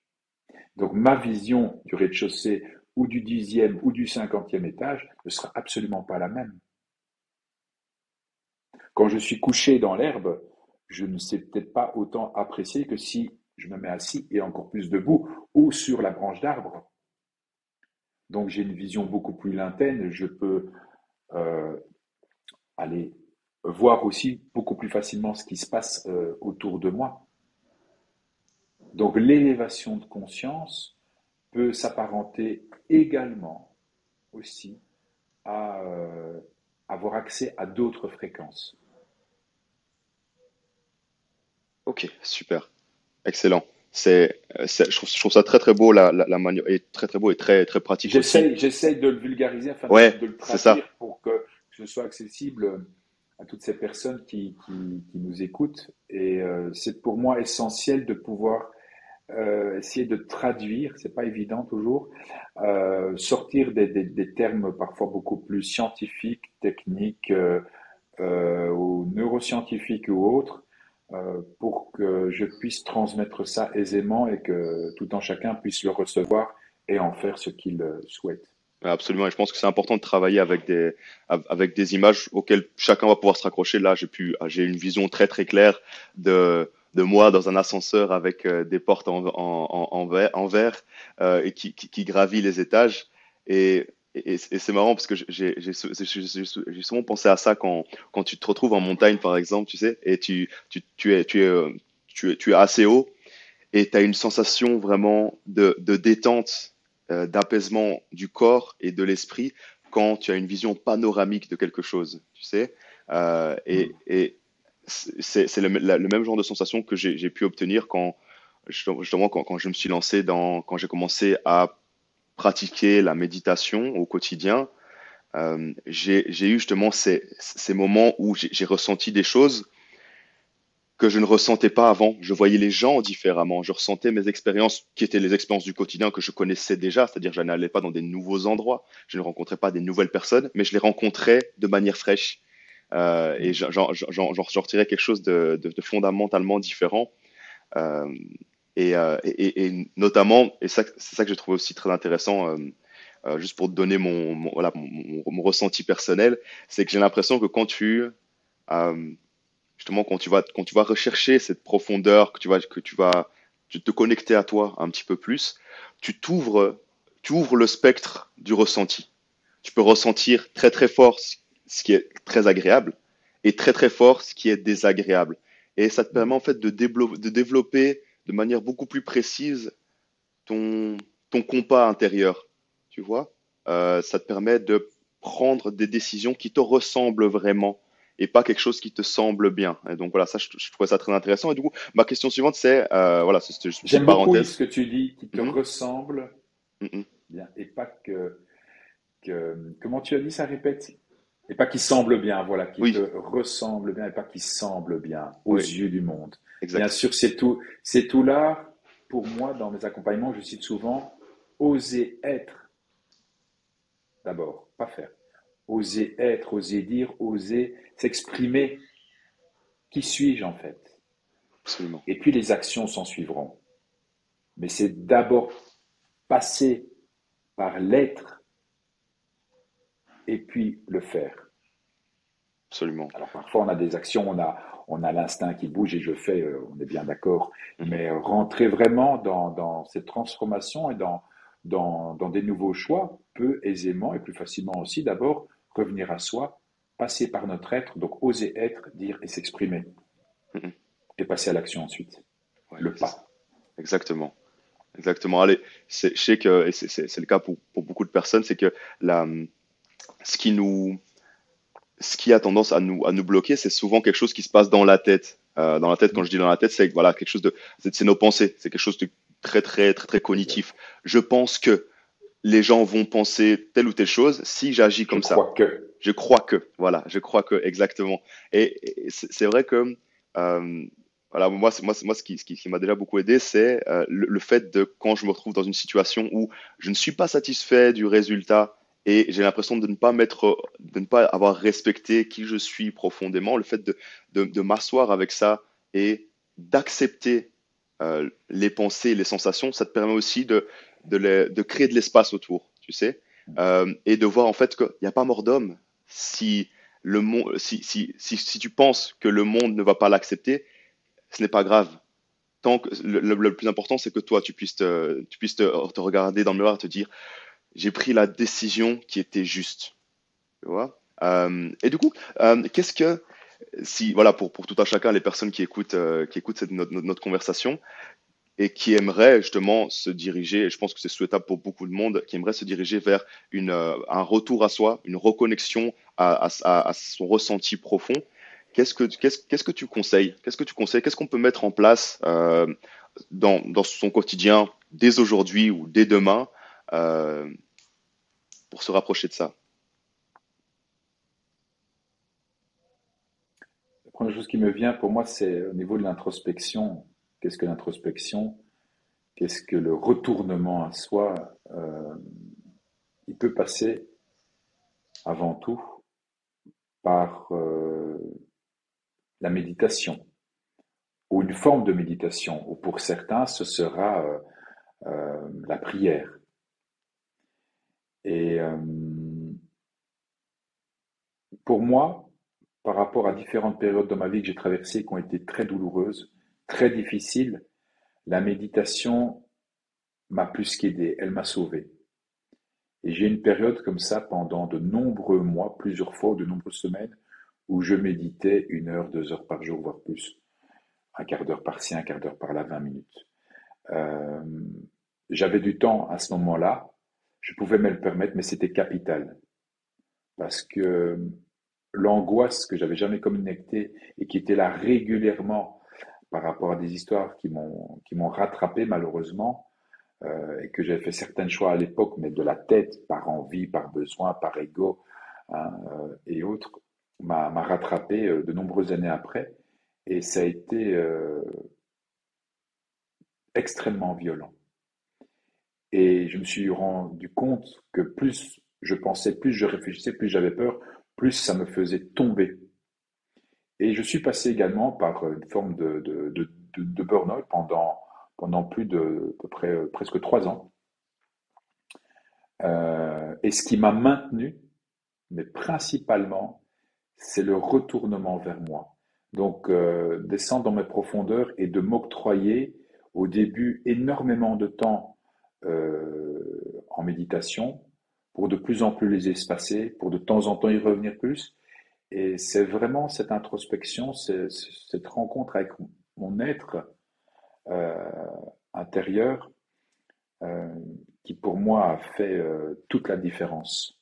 Donc ma vision du rez-de-chaussée ou du dixième ou du cinquantième étage ne sera absolument pas la même. Quand je suis couché dans l'herbe, je ne sais peut-être pas autant apprécier que si je me mets assis et encore plus debout ou sur la branche d'arbre. Donc j'ai une vision beaucoup plus lointaine, je peux euh, aller voir aussi beaucoup plus facilement ce qui se passe euh, autour de moi. Donc l'élévation de conscience peut s'apparenter également aussi à euh, avoir accès à d'autres fréquences. Ok, super, excellent. C'est, je, trouve, ça très très beau la, la, manière et très très beau et très très pratique. J'essaie, j'essaie de le vulgariser afin de le traduire pour que ce soit accessible à toutes ces personnes qui, nous écoutent. Et euh, c'est pour moi essentiel de pouvoir euh, essayer de traduire, c'est pas évident toujours, euh, sortir des, termes parfois beaucoup plus scientifiques, techniques ou neuroscientifiques ou autres, pour que je puisse transmettre ça aisément et que tout un chacun puisse le recevoir et en faire ce qu'il souhaite. Absolument, et je pense que c'est important de travailler avec des avec des images auxquelles chacun va pouvoir se raccrocher. Là, j'ai pu j'ai une vision très très claire de de moi dans un ascenseur avec euh, des portes en en en, verre, en verre euh, et qui, qui, qui gravit les étages et et, c'est marrant parce que j'ai j'ai souvent pensé à ça quand quand tu te retrouves en montagne par exemple, tu sais, et tu tu tu es tu es euh, tu es, tu es assez haut et tu as une sensation vraiment de de détente euh, d'apaisement du corps et de l'esprit quand tu as une vision panoramique de quelque chose, tu sais. Euh, et, mm. et c'est le, le, même genre de sensation que j'ai pu obtenir quand, justement quand, quand je me suis lancé dans, quand j'ai commencé à pratiquer la méditation au quotidien, euh, j'ai eu justement ces, ces moments où j'ai ressenti des choses que je ne ressentais pas avant. Je voyais les gens différemment. Je ressentais mes expériences qui étaient les expériences du quotidien que je connaissais déjà, c'est-à-dire je n'allais pas dans des nouveaux endroits, je ne rencontrais pas des nouvelles personnes, mais je les rencontrais de manière fraîche. Euh, et j'en retirais quelque chose de, fondamentalement différent. Euh, et, euh, et, notamment, et c'est ça que j'ai trouvé aussi très intéressant, juste pour te donner mon, ressenti personnel, c'est que j'ai l'impression que quand tu, justement, quand tu vas, quand tu vas rechercher cette profondeur, que tu vas, que tu vas te connecter à toi un petit peu plus, tu t'ouvres, tu ouvres le spectre du ressenti. Tu peux ressentir très très fort ce qui est très agréable et très très fort ce qui est désagréable. Et ça te permet en fait de, développer de manière beaucoup plus précise ton, ton compas intérieur. Tu vois, euh, ça te permet de prendre des décisions qui te ressemblent vraiment et pas quelque chose qui te semble bien. Et donc voilà, ça, je, je trouvais ça très intéressant. Et du coup, ma question suivante, c'est, euh, voilà, c'est juste une parenthèse. ce que tu dis, qui te mm -hmm. ressemble mm -hmm. bien, et pas que, que, comment tu as dit ça, répète? Et pas qui semble bien, voilà, qui Oui. te ressemble bien et pas qui semble bien aux Oui. yeux du monde. Exact. Bien sûr, c'est tout, c'est tout là. Pour moi, dans mes accompagnements, je cite souvent oser être. D'abord, pas faire. Oser être, oser dire, oser s'exprimer. Qui suis-je en fait? Absolument. Et puis les actions s'en suivront. Mais c'est d'abord passer par l'être et puis le faire. Absolument. Alors parfois on a des actions, on a, on a l'instinct qui bouge et je fais, euh, on est bien d'accord, Mhm. mais euh, rentrer vraiment dans, dans cette transformation et dans, dans, dans des nouveaux choix peut aisément et plus facilement aussi d'abord revenir à soi, passer par notre être, donc oser être, dire et s'exprimer, Mhm. et passer à l'action ensuite, Ouais, le pas. Exactement. Exactement. Allez, c'est, je sais que et c'est, le cas pour, pour beaucoup de personnes, c'est que la, ce qui nous, ce qui a tendance à nous, à nous bloquer, c'est souvent quelque chose qui se passe dans la tête. Euh, dans la tête, quand je dis dans la tête, c'est voilà quelque chose de, c'est, c'est nos pensées, c'est quelque chose de très très très très cognitif. Je pense que les gens vont penser telle ou telle chose si j'agis Je comme ça. crois que, Je crois que, voilà, je crois que, exactement. Et, et c'est vrai que, euh, voilà, moi, moi, moi, ce qui, ce qui, ce qui m'a déjà beaucoup aidé, c'est euh, le, le fait de quand je me retrouve dans une situation où je ne suis pas satisfait du résultat et j'ai l'impression de ne pas mettre, de ne pas avoir respecté qui je suis profondément, le fait de, de, de m'asseoir avec ça et d'accepter euh, les pensées, les sensations, ça te permet aussi de, de, les- de créer de l'espace autour, tu sais, euh, et de voir en fait qu'il n'y a pas mort d'homme si le monde, si, si, si, si tu penses que le monde ne va pas l'accepter, ce n'est pas grave. Tant que le, le- le plus important, c'est que toi, tu puisses te, tu puisses te, te regarder dans le miroir et te dire, j'ai pris la décision qui était juste. Tu vois? Euh, et du coup, euh, qu'est-ce que, si, voilà, pour, pour tout un chacun, les personnes qui écoutent, euh, qui écoutent cette, notre, notre, notre conversation et qui aimeraient justement se diriger, et je pense que c'est souhaitable pour beaucoup de monde, qui aimeraient se diriger vers euh, un retour à soi, une reconnexion à, son ressenti profond, qu'est-ce que, tu conseilles? Qu'est-ce que tu conseilles? Qu'est-ce qu'on peut mettre en place euh, dans, dans son quotidien dès aujourd'hui ou dès demain euh, pour se rapprocher de ça? la première chose qui me vient pour moi, c'est au niveau de l'introspection. Qu'est-ce que l'introspection? Qu'est-ce que le retournement à soi? Euh, il peut passer avant tout par euh, la méditation? Ou une forme de méditation, ou pour certains, ce sera euh, la prière. Et pour moi, par rapport à différentes périodes de ma vie que j'ai traversées qui ont été très douloureuses, très difficiles, la méditation m'a plus qu'aidé, elle m'a sauvé. Et j'ai une période comme ça pendant de nombreux mois, plusieurs fois, de nombreuses semaines, où je méditais une heure, deux heures par jour, voire plus. Un quart d'heure par-ci, un quart d'heure par-là, vingt minutes. Euh, j'avais du temps à ce moment-là, je pouvais me le permettre, mais c'était capital. Parce que l'angoisse que j'avais jamais communiquée et qui était là régulièrement par rapport à des histoires qui m'ont qui m'ont rattrapé malheureusement euh, et que j'avais fait certains choix à l'époque, mais de la tête, par envie, par besoin, par ego hein, euh, et autres, m'a rattrapé euh, de nombreuses années après. Et ça a été extrêmement violent. Et je me suis rendu compte que plus je pensais, plus je réfléchissais, plus j'avais peur, plus ça me faisait tomber. Et je suis passé également par une forme de, de, de, de burn-out pendant pendant plus de peu près euh, presque trois ans. Euh, et ce qui m'a maintenu, mais principalement, c'est le retournement vers moi. Donc, euh, descendre dans mes profondeurs et de m'octroyer au début énormément de temps en méditation pour de plus en plus les espacer, pour de temps en temps y revenir plus. Et c'est vraiment cette introspection, cette rencontre avec mon être euh, intérieur euh, qui pour moi a fait euh, toute la différence.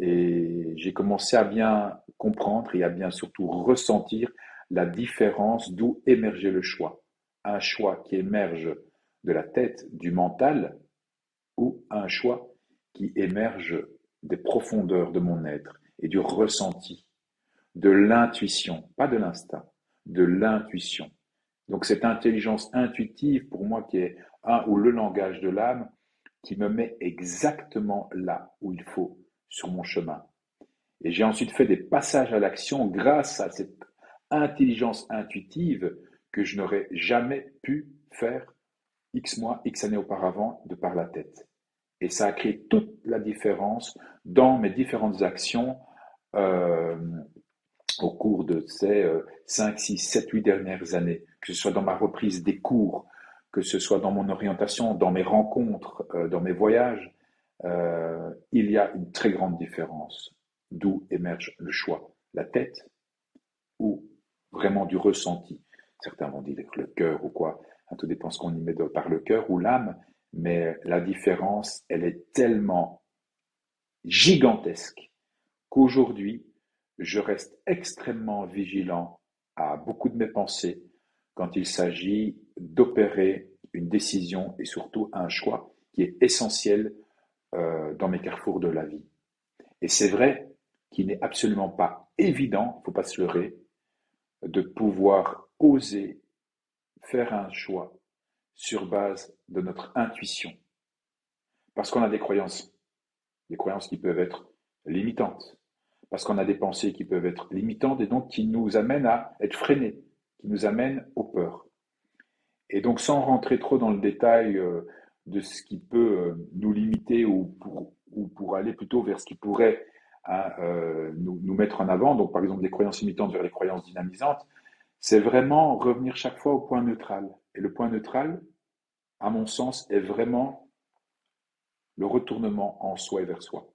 Et j'ai commencé à bien comprendre et à bien surtout ressentir la différence d'où émergeait le choix. Un choix qui émerge de la tête, du mental, ou un choix qui émerge des profondeurs de mon être et du ressenti, de l'intuition, pas de l'instinct, de l'intuition. Donc cette intelligence intuitive, pour moi, qui est un ou le langage de l'âme, qui me met exactement là où il faut sur mon chemin. Et j'ai ensuite fait des passages à l'action grâce à cette intelligence intuitive que je n'aurais jamais pu faire X mois, X années auparavant de par la tête. Et ça a créé toute la différence dans mes différentes actions euh, au cours de ces 5, 6, 7, 8 dernières années, que ce soit dans ma reprise des cours, que ce soit dans mon orientation, dans mes rencontres, euh, dans mes voyages, euh, il y a une très grande différence d'où émerge le choix, la tête ou vraiment du ressenti. Certains vont dire le cœur ou quoi, tout dépend ce qu'on y met par le cœur ou l'âme, mais la différence, elle est tellement gigantesque qu'aujourd'hui, je reste extrêmement vigilant à beaucoup de mes pensées quand il s'agit d'opérer une décision et surtout un choix qui est essentiel euh, dans mes carrefours de la vie. Et c'est vrai qu'il n'est absolument pas évident, il ne faut pas se leurrer, de pouvoir oser faire un choix sur base de notre intuition. Parce qu'on a des croyances, des croyances qui peuvent être limitantes, parce qu'on a des pensées qui peuvent être limitantes et donc qui nous amènent à être freinés, qui nous amènent aux peurs. Et donc sans rentrer trop dans le détail euh, de ce qui peut euh, nous limiter ou pour, ou pour aller plutôt vers ce qui pourrait hein, euh, nous, nous, mettre en avant, donc par exemple des croyances limitantes vers les croyances dynamisantes, c'est vraiment revenir chaque fois au point neutral. Et le point neutral, à mon sens, est vraiment le retournement en soi et vers soi.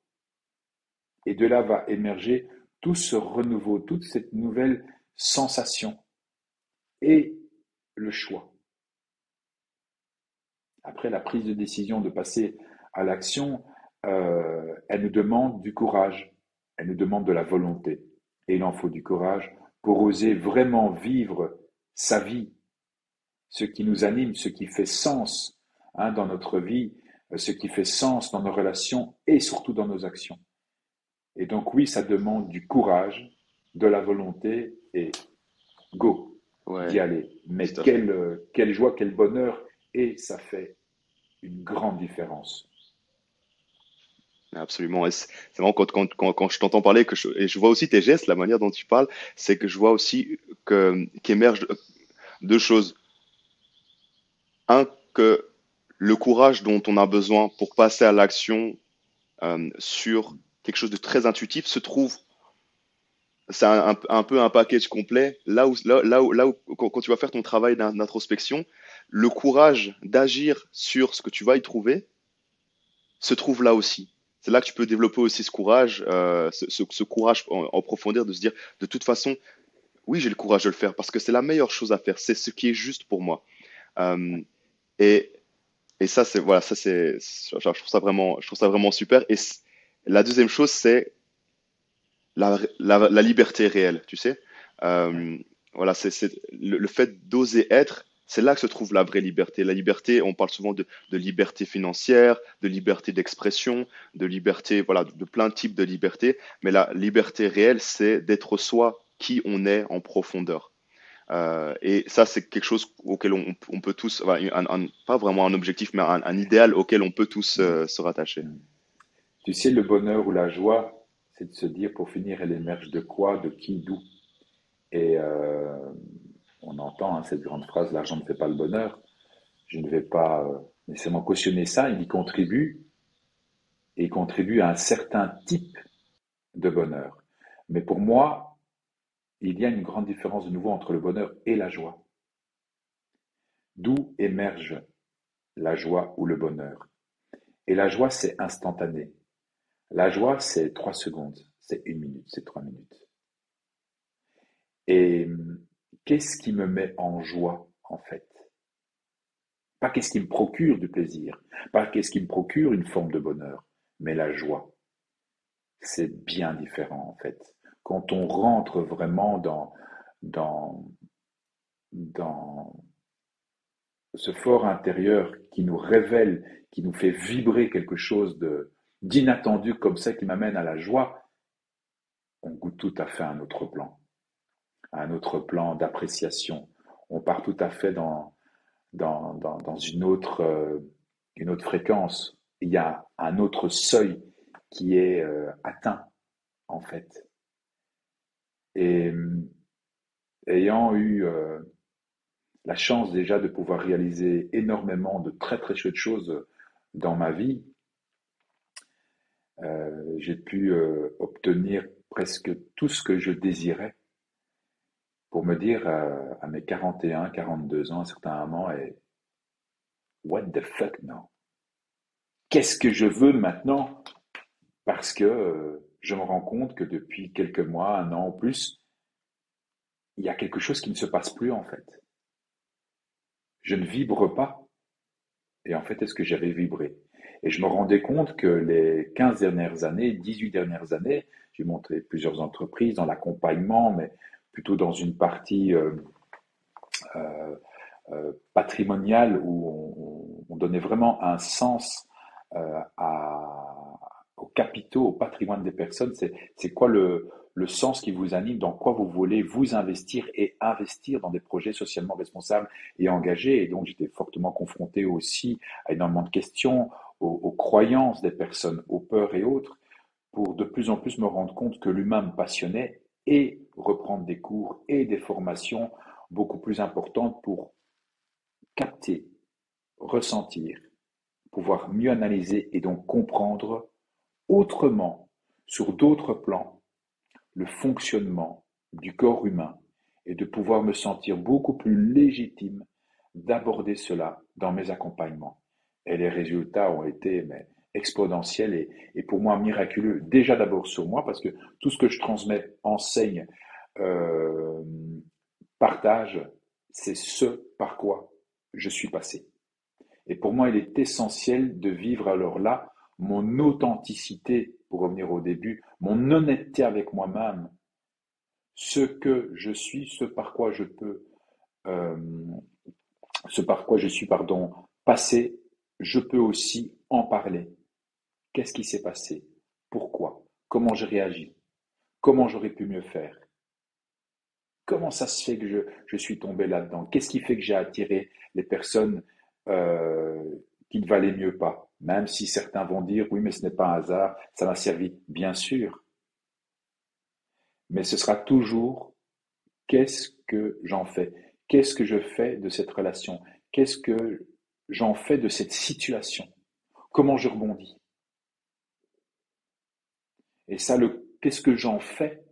Et de là va émerger tout ce renouveau, toute cette nouvelle sensation et le choix. Après la prise de décision de passer à l'action, euh, elle nous demande du courage, elle nous demande de la volonté. Et il en faut du courage pour oser vraiment vivre sa vie, ce qui nous anime, ce qui fait sens hein, dans notre vie, ce qui fait sens dans nos relations et surtout dans nos actions. Et donc oui, ça demande du courage, de la volonté et go d'y aller. Mais quelle, quelle joie, quel bonheur et ça fait une grande différence. Absolument. C'est vraiment quand, quand, quand, quand je t'entends parler que je, et je vois aussi tes gestes, la manière dont tu parles, c'est que je vois aussi qu'émergent deux choses. Un, que le courage dont on a besoin pour passer à l'action euh, sur quelque chose de très intuitif, se trouve, c'est un, peu un package complet. Là où, là, où, là où quand, tu vas faire ton travail d'introspection, le courage d'agir sur ce que tu vas y trouver se trouve là aussi. C'est là que tu peux développer aussi ce courage, euh, ce, ce, courage en, profondeur de se dire, de toute façon, oui, j'ai le courage de le faire parce que c'est la meilleure chose à faire. C'est ce qui est juste pour moi. Euh, et, et ça, c'est voilà, ça c'est, je trouve ça vraiment, je trouve ça vraiment super. Et la deuxième chose, c'est la, la, liberté réelle, tu sais. Euh, voilà, c'est le, fait d'oser être, c'est là que se trouve la vraie liberté. La liberté, on parle souvent de, liberté financière, de liberté d'expression, de liberté, voilà, de plein de types de liberté. Mais la liberté réelle, c'est d'être soi, qui on est en profondeur. Euh, et ça, c'est quelque chose auquel on, peut tous, pas vraiment un objectif, mais un, idéal auquel on peut tous euh, se rattacher. Tu sais, le bonheur ou la joie, c'est de se dire, pour finir, elle émerge de quoi, de qui, d'où? Et euh, on entend hein, cette grande phrase, l'argent ne fait pas le bonheur. Je ne vais pas nécessairement cautionner ça, il y contribue, et il contribue à un certain type de bonheur. Mais pour moi, il y a une grande différence de nouveau entre le bonheur et la joie. D'où émerge la joie ou le bonheur? Et la joie, c'est instantané. La joie, c'est trois secondes, c'est une minute, c'est trois minutes. Et qu'est-ce qui me met en joie, en fait? Pas qu'est-ce qui me procure du plaisir, pas qu'est-ce qui me procure une forme de bonheur, mais la joie. C'est bien différent, en fait quand on rentre vraiment dans, dans, dans ce fort intérieur qui nous révèle, qui nous fait vibrer quelque chose d'inattendu comme ça, qui m'amène à la joie, on goûte tout à fait un autre plan, un autre plan d'appréciation. On part tout à fait dans, dans, dans, une, autre, euh, une autre fréquence. Il y a un autre seuil qui est euh, atteint, en fait. Et ayant eu euh, la chance déjà de pouvoir réaliser énormément de très très chouettes choses dans ma vie, euh, j'ai pu euh, obtenir presque tout ce que je désirais pour me dire à mes 41, 42 ans, à certains moments, et what the fuck now Qu'est-ce que je veux maintenant? Parce que je me rends compte que depuis quelques mois, un an ou plus, il y a quelque chose qui ne se passe plus en fait. Je ne vibre pas. Et en fait, est-ce que j'avais vibré? Et je me rendais compte que les 15 dernières années, 18 dernières années, j'ai monté plusieurs entreprises dans l'accompagnement, mais plutôt dans une partie euh, euh, euh, patrimoniale où on, donnait vraiment un sens à, aux capitaux, au patrimoine des personnes. C'est quoi le, le sens qui vous anime, dans quoi vous voulez vous investir et investir dans des projets socialement responsables et engagés? Et donc, j'étais fortement confronté aussi à énormément de questions, aux, croyances des personnes, aux peurs et autres, pour de plus en plus me rendre compte que l'humain me passionnait et reprendre des cours et des formations beaucoup plus importantes pour capter, ressentir, pouvoir mieux analyser et donc comprendre autrement, sur d'autres plans, le fonctionnement du corps humain et de pouvoir me sentir beaucoup plus légitime d'aborder cela dans mes accompagnements. Et les résultats ont été mais, exponentiels et, pour moi miraculeux. Déjà d'abord sur moi, parce que tout ce que je transmets, enseigne, euh, partage, c'est ce par quoi je suis passé. Et pour moi, il est essentiel de vivre alors là mon authenticité, pour revenir au début, mon honnêteté avec moi-même, ce que je suis, ce par quoi je peux, euh, ce par quoi je suis, pardon, passé, je peux aussi en parler. Qu'est-ce qui s'est passé? Pourquoi? Comment j'ai réagi? Comment j'aurais pu mieux faire? Comment ça se fait que je, suis tombé là-dedans? Qu'est-ce qui fait que j'ai attiré les personnes euh, qui ne valaient mieux pas. Même si certains vont dire oui, mais ce n'est pas un hasard, ça m'a servi, bien sûr. Mais ce sera toujours qu'est-ce que j'en fais? Qu'est-ce que je fais de cette relation? Qu'est-ce que j'en fais de cette situation? Comment je rebondis? Et ça, le qu'est-ce que j'en fais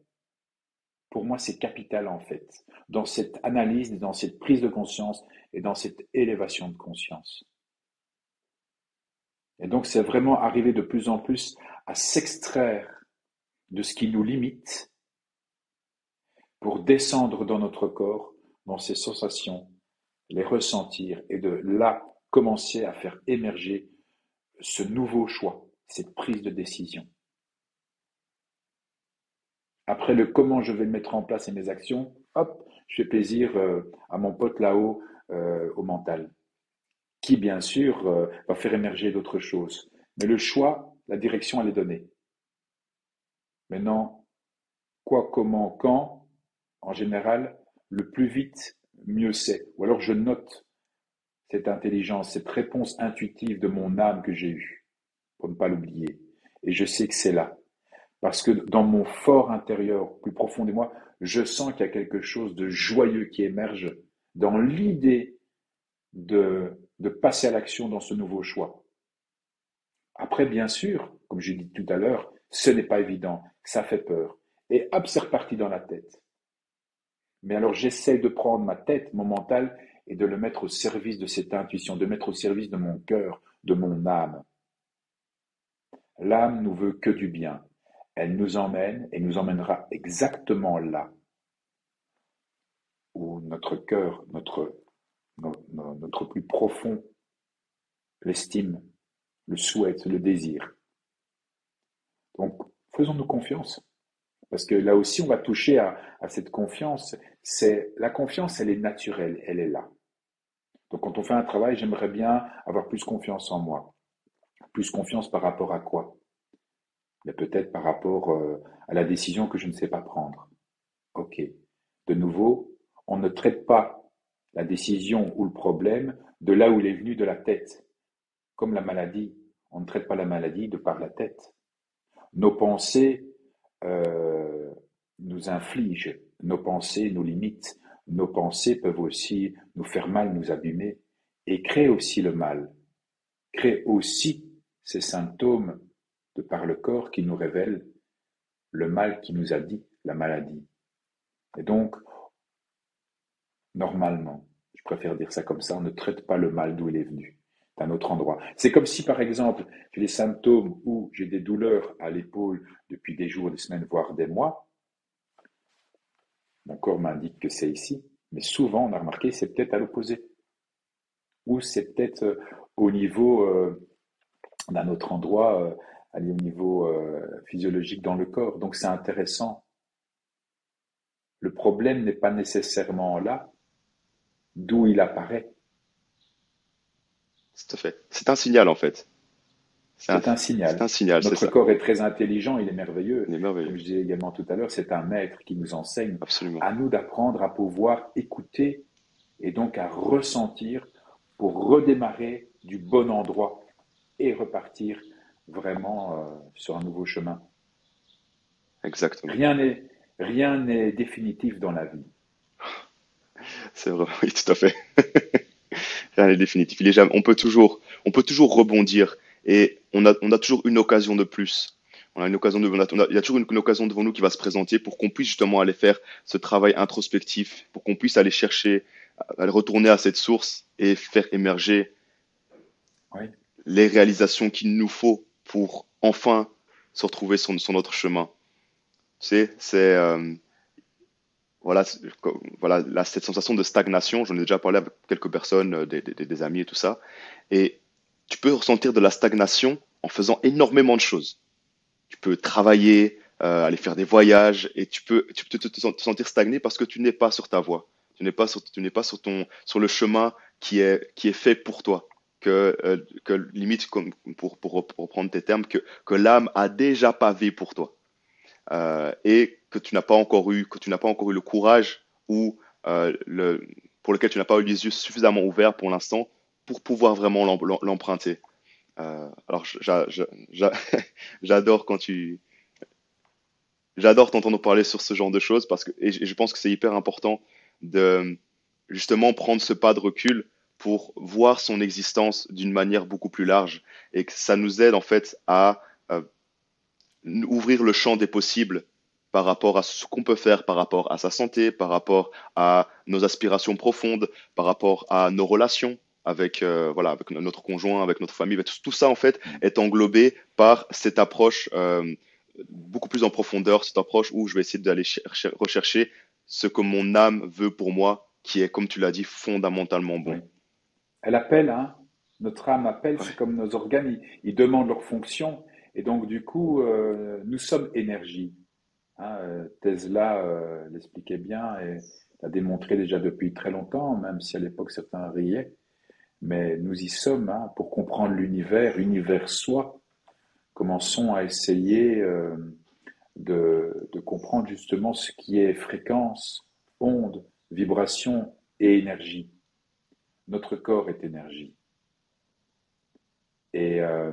Pour moi, c'est capital en fait, dans cette analyse, dans cette prise de conscience et dans cette élévation de conscience. Et donc, c'est vraiment arriver de plus en plus à s'extraire de ce qui nous limite pour descendre dans notre corps, dans ces sensations, les ressentir et de là commencer à faire émerger ce nouveau choix, cette prise de décision. Après le comment je vais mettre en place et mes actions, hop, je fais plaisir euh, à mon pote là-haut euh, au mental, qui bien sûr euh, va faire émerger d'autres choses. Mais le choix, la direction, elle est donnée. Maintenant, quoi, comment, quand, en général, le plus vite, mieux c'est. Ou alors je note cette intelligence, cette réponse intuitive de mon âme que j'ai eue, pour ne pas l'oublier. Et je sais que c'est là. Parce que dans mon fort intérieur, plus profond de moi, je sens qu'il y a quelque chose de joyeux qui émerge dans l'idée de, de passer à l'action dans ce nouveau choix. Après, bien sûr, comme j'ai dit tout à l'heure, ce n'est pas évident, ça fait peur. Et hop, c'est reparti dans la tête. Mais alors j'essaie de prendre ma tête, mon mental, et de le mettre au service de cette intuition, de mettre au service de mon cœur, de mon âme. L'âme nous veut que du bien. Elle nous emmène et nous emmènera exactement là où notre cœur, notre, notre, plus profond l'estime, le souhaite, le désir. Donc, faisons-nous confiance. Parce que là aussi, on va toucher à, cette confiance. C'est la confiance, elle est naturelle, elle est là. Donc, quand on fait un travail, j'aimerais bien avoir plus confiance en moi. Plus confiance par rapport à quoi? Mais peut-être par rapport euh, à la décision que je ne sais pas prendre. Ok. De nouveau, on ne traite pas la décision ou le problème de là où il est venu de la tête. Comme la maladie, on ne traite pas la maladie de par la tête. Nos pensées euh, nous infligent, nos pensées nous limitent, nos pensées peuvent aussi nous faire mal, nous abîmer, et créent aussi le mal, créent aussi ces symptômes de par le corps qui nous révèlent le mal qui nous a dit la maladie. Et donc, normalement, je préfère dire ça comme ça, on ne traite pas le mal d'où il est venu, d'un autre endroit. C'est comme si, par exemple, j'ai des symptômes où j'ai des douleurs à l'épaule depuis des jours, des semaines, voire des mois. Mon corps m'indique que c'est ici, mais souvent, on a remarqué, c'est peut-être à l'opposé. Ou c'est peut-être euh, au niveau euh, d'un autre endroit, euh, au niveau physiologique dans le corps. Donc c'est intéressant. Le problème n'est pas nécessairement là, d'où il apparaît. Tout à fait. C'est un signal en fait. C'est un, signal. C'est un signal. Notre corps est très intelligent, il est merveilleux. Il est merveilleux. Comme je disais également tout à l'heure, c'est un maître qui nous enseigne. Absolument. À nous d'apprendre à pouvoir écouter et donc à ressentir pour redémarrer du bon endroit et repartir vraiment euh, sur un nouveau chemin. Exactement. Rien n'est rien n'est définitif dans la vie. C'est vrai, oui, tout à fait. Rien n'est définitif. Il est jamais, on peut toujours, on peut toujours rebondir et on a, on a toujours une occasion de plus. On a une occasion de, il y a toujours une, occasion devant nous qui va se présenter pour qu'on puisse justement aller faire ce travail introspectif, pour qu'on puisse aller chercher, aller retourner à cette source et faire émerger les réalisations qu'il nous faut pour enfin se retrouver sur, sur notre chemin. Tu sais, c'est, euh, voilà, voilà cette sensation de stagnation, j'en ai déjà parlé avec quelques personnes, euh, des, amis et tout ça. Et tu peux ressentir de la stagnation en faisant énormément de choses. Tu peux travailler, euh, aller faire des voyages, et tu peux, tu te, sentir stagné parce que tu n'es pas sur ta voie. Tu n'es pas sur, tu n'es pas sur ton, sur le chemin qui est, qui est fait pour toi. Que, euh, que limite, pour, reprendre tes termes, que, que l'âme a déjà pavé pour toi. Euh, et que tu n'as pas encore eu, que tu n'as pas encore eu le courage ou euh, le, pour lequel tu n'as pas eu les yeux suffisamment ouverts pour l'instant pour pouvoir vraiment l'emprunter. Euh, alors j'adore quand tu, j'adore t'entendre parler sur ce genre de choses parce que et je pense que c'est hyper important de justement prendre ce pas de recul pour voir son existence d'une manière beaucoup plus large et que ça nous aide en fait à ouvrir le champ des possibles par rapport à ce qu'on peut faire, par rapport à sa santé, par rapport à nos aspirations profondes, par rapport à nos relations avec, euh, voilà, avec notre conjoint, avec notre famille. Tout, ça, en fait, est englobé par cette approche euh, beaucoup plus en profondeur, cette approche où je vais essayer d'aller rechercher ce que mon âme veut pour moi, qui est, comme tu l'as dit, fondamentalement bon. Elle appelle, hein notre âme appelle, c'est comme nos organes, ils demandent leur fonction. Et donc, du coup, euh, nous sommes énergie. Hein, Tesla l'expliquait bien et l'a démontré déjà depuis très longtemps, même si à l'époque certains riaient. Mais nous y sommes hein, pour comprendre l'univers, univers soi. Commençons à essayer de, comprendre justement ce qui est fréquence, onde, vibration et énergie. Notre corps est énergie. Et euh,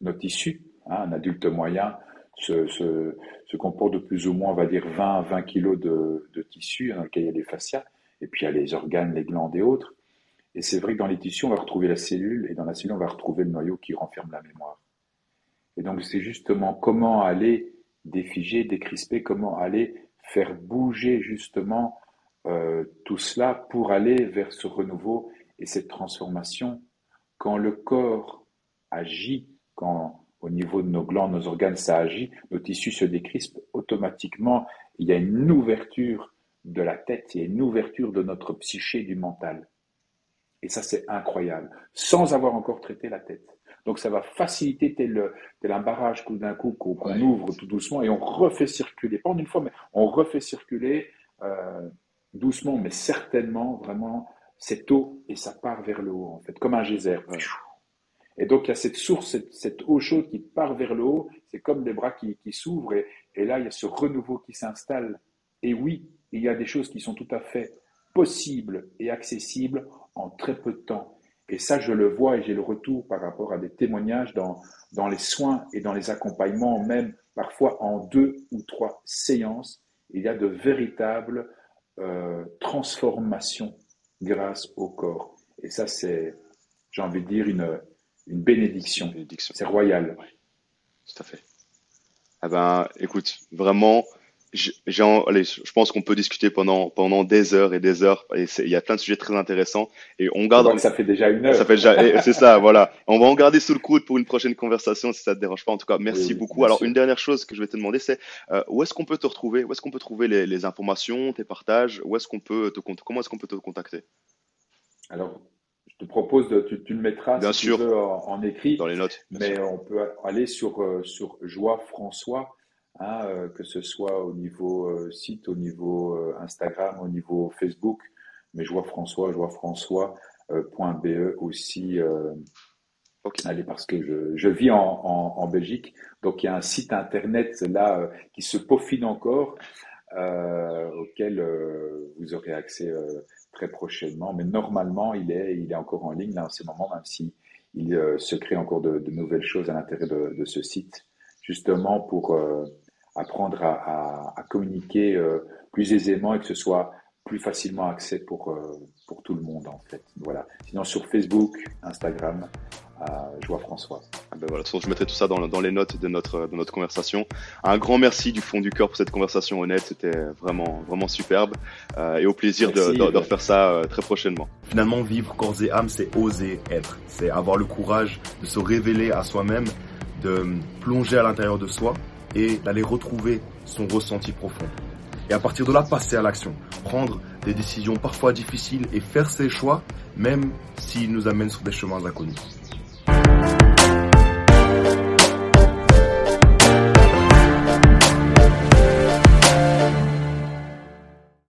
notre tissu, hein, un adulte moyen, se, se, comporte de plus ou moins, on va dire, 20 20 kilos de, de tissu dans lequel il y a les fascias, et puis il y a les organes, les glandes et autres. Et c'est vrai que dans les tissus, on va retrouver la cellule, et dans la cellule, on va retrouver le noyau qui renferme la mémoire. Et donc, c'est justement comment aller défiger, décrisper, comment aller faire bouger justement euh, tout cela pour aller vers ce renouveau et cette transformation. Quand le corps agit, quand au niveau de nos glandes, nos organes, ça agit, nos tissus se décrispent automatiquement. Il y a une ouverture de la tête, il y a une ouverture de notre psyché, du mental. Et ça, c'est incroyable, sans avoir encore traité la tête. Donc ça va faciliter tel, un barrage tout d'un coup qu'on ouvre tout doucement et on refait circuler, pas en une fois, mais on refait circuler euh, doucement, mais certainement vraiment cette eau et ça part vers le haut en fait, comme un geyser. Et donc il y a cette source, cette, eau chaude qui part vers le haut, c'est comme des bras qui, s'ouvrent et, là il y a ce renouveau qui s'installe. Et oui, il y a des choses qui sont tout à fait possibles et accessibles en très peu de temps. Et ça, je le vois et j'ai le retour par rapport à des témoignages dans, dans les soins et dans les accompagnements, même parfois en deux ou trois séances. Il y a de véritables euh, transformations grâce au corps. Et ça, c'est, j'ai envie de dire, une, une bénédiction. bénédiction. C'est royal. Oui, tout à fait. Ah ben, écoute, vraiment, je pense qu'on peut discuter pendant pendant des heures et des heures. Et il y a plein de sujets très intéressants. Et on garde. Ça fait déjà une heure. Ça fait déjà. c'est ça, voilà. On va en garder sous le coude pour une prochaine conversation si ça te dérange pas. En tout cas, merci beaucoup. Alors, une dernière chose que je vais te demander, c'est euh, où est-ce qu'on peut te retrouver? Où est-ce qu'on peut trouver les, les, informations, tes partages? Où est-ce qu'on peut te comment est-ce qu'on peut te contacter? Alors, je te propose de tu, tu le mettras Bien si sûr. Tu veux, en, écrit. Dans les notes. Mais on peut aller sur euh, sur Joie François Hein, euh, que ce soit au niveau euh, site, au niveau euh, Instagram, au niveau Facebook. Mais je vois François, je vois François.be aussi. Allez, parce que je, je vis en, en, en, Belgique, donc il y a un site internet là qui se peaufine encore, auquel vous aurez accès très prochainement. Mais normalement, il est, il est encore en ligne là en ce moment, même si il se crée encore de, nouvelles choses à l'intérieur de, ce site, justement pour apprendre à, à, communiquer euh, plus aisément et que ce soit plus facilement accès pour, euh, pour tout le monde en fait. Voilà. Sinon sur Facebook, Instagram, euh, Joie François. Ah ben voilà, je mettrai tout ça dans, dans, les notes de notre, de notre conversation. Un grand merci du fond du cœur pour cette conversation honnête, c'était vraiment, vraiment superbe euh, et au plaisir de, de, de, refaire ça euh, très prochainement. Finalement, vivre corps et âme, c'est oser être, c'est avoir le courage de se révéler à soi-même, de plonger à l'intérieur de soi et d'aller retrouver son ressenti profond. Et à partir de là, passer à l'action, prendre des décisions parfois difficiles et faire ses choix, même s'ils nous amènent sur des chemins inconnus.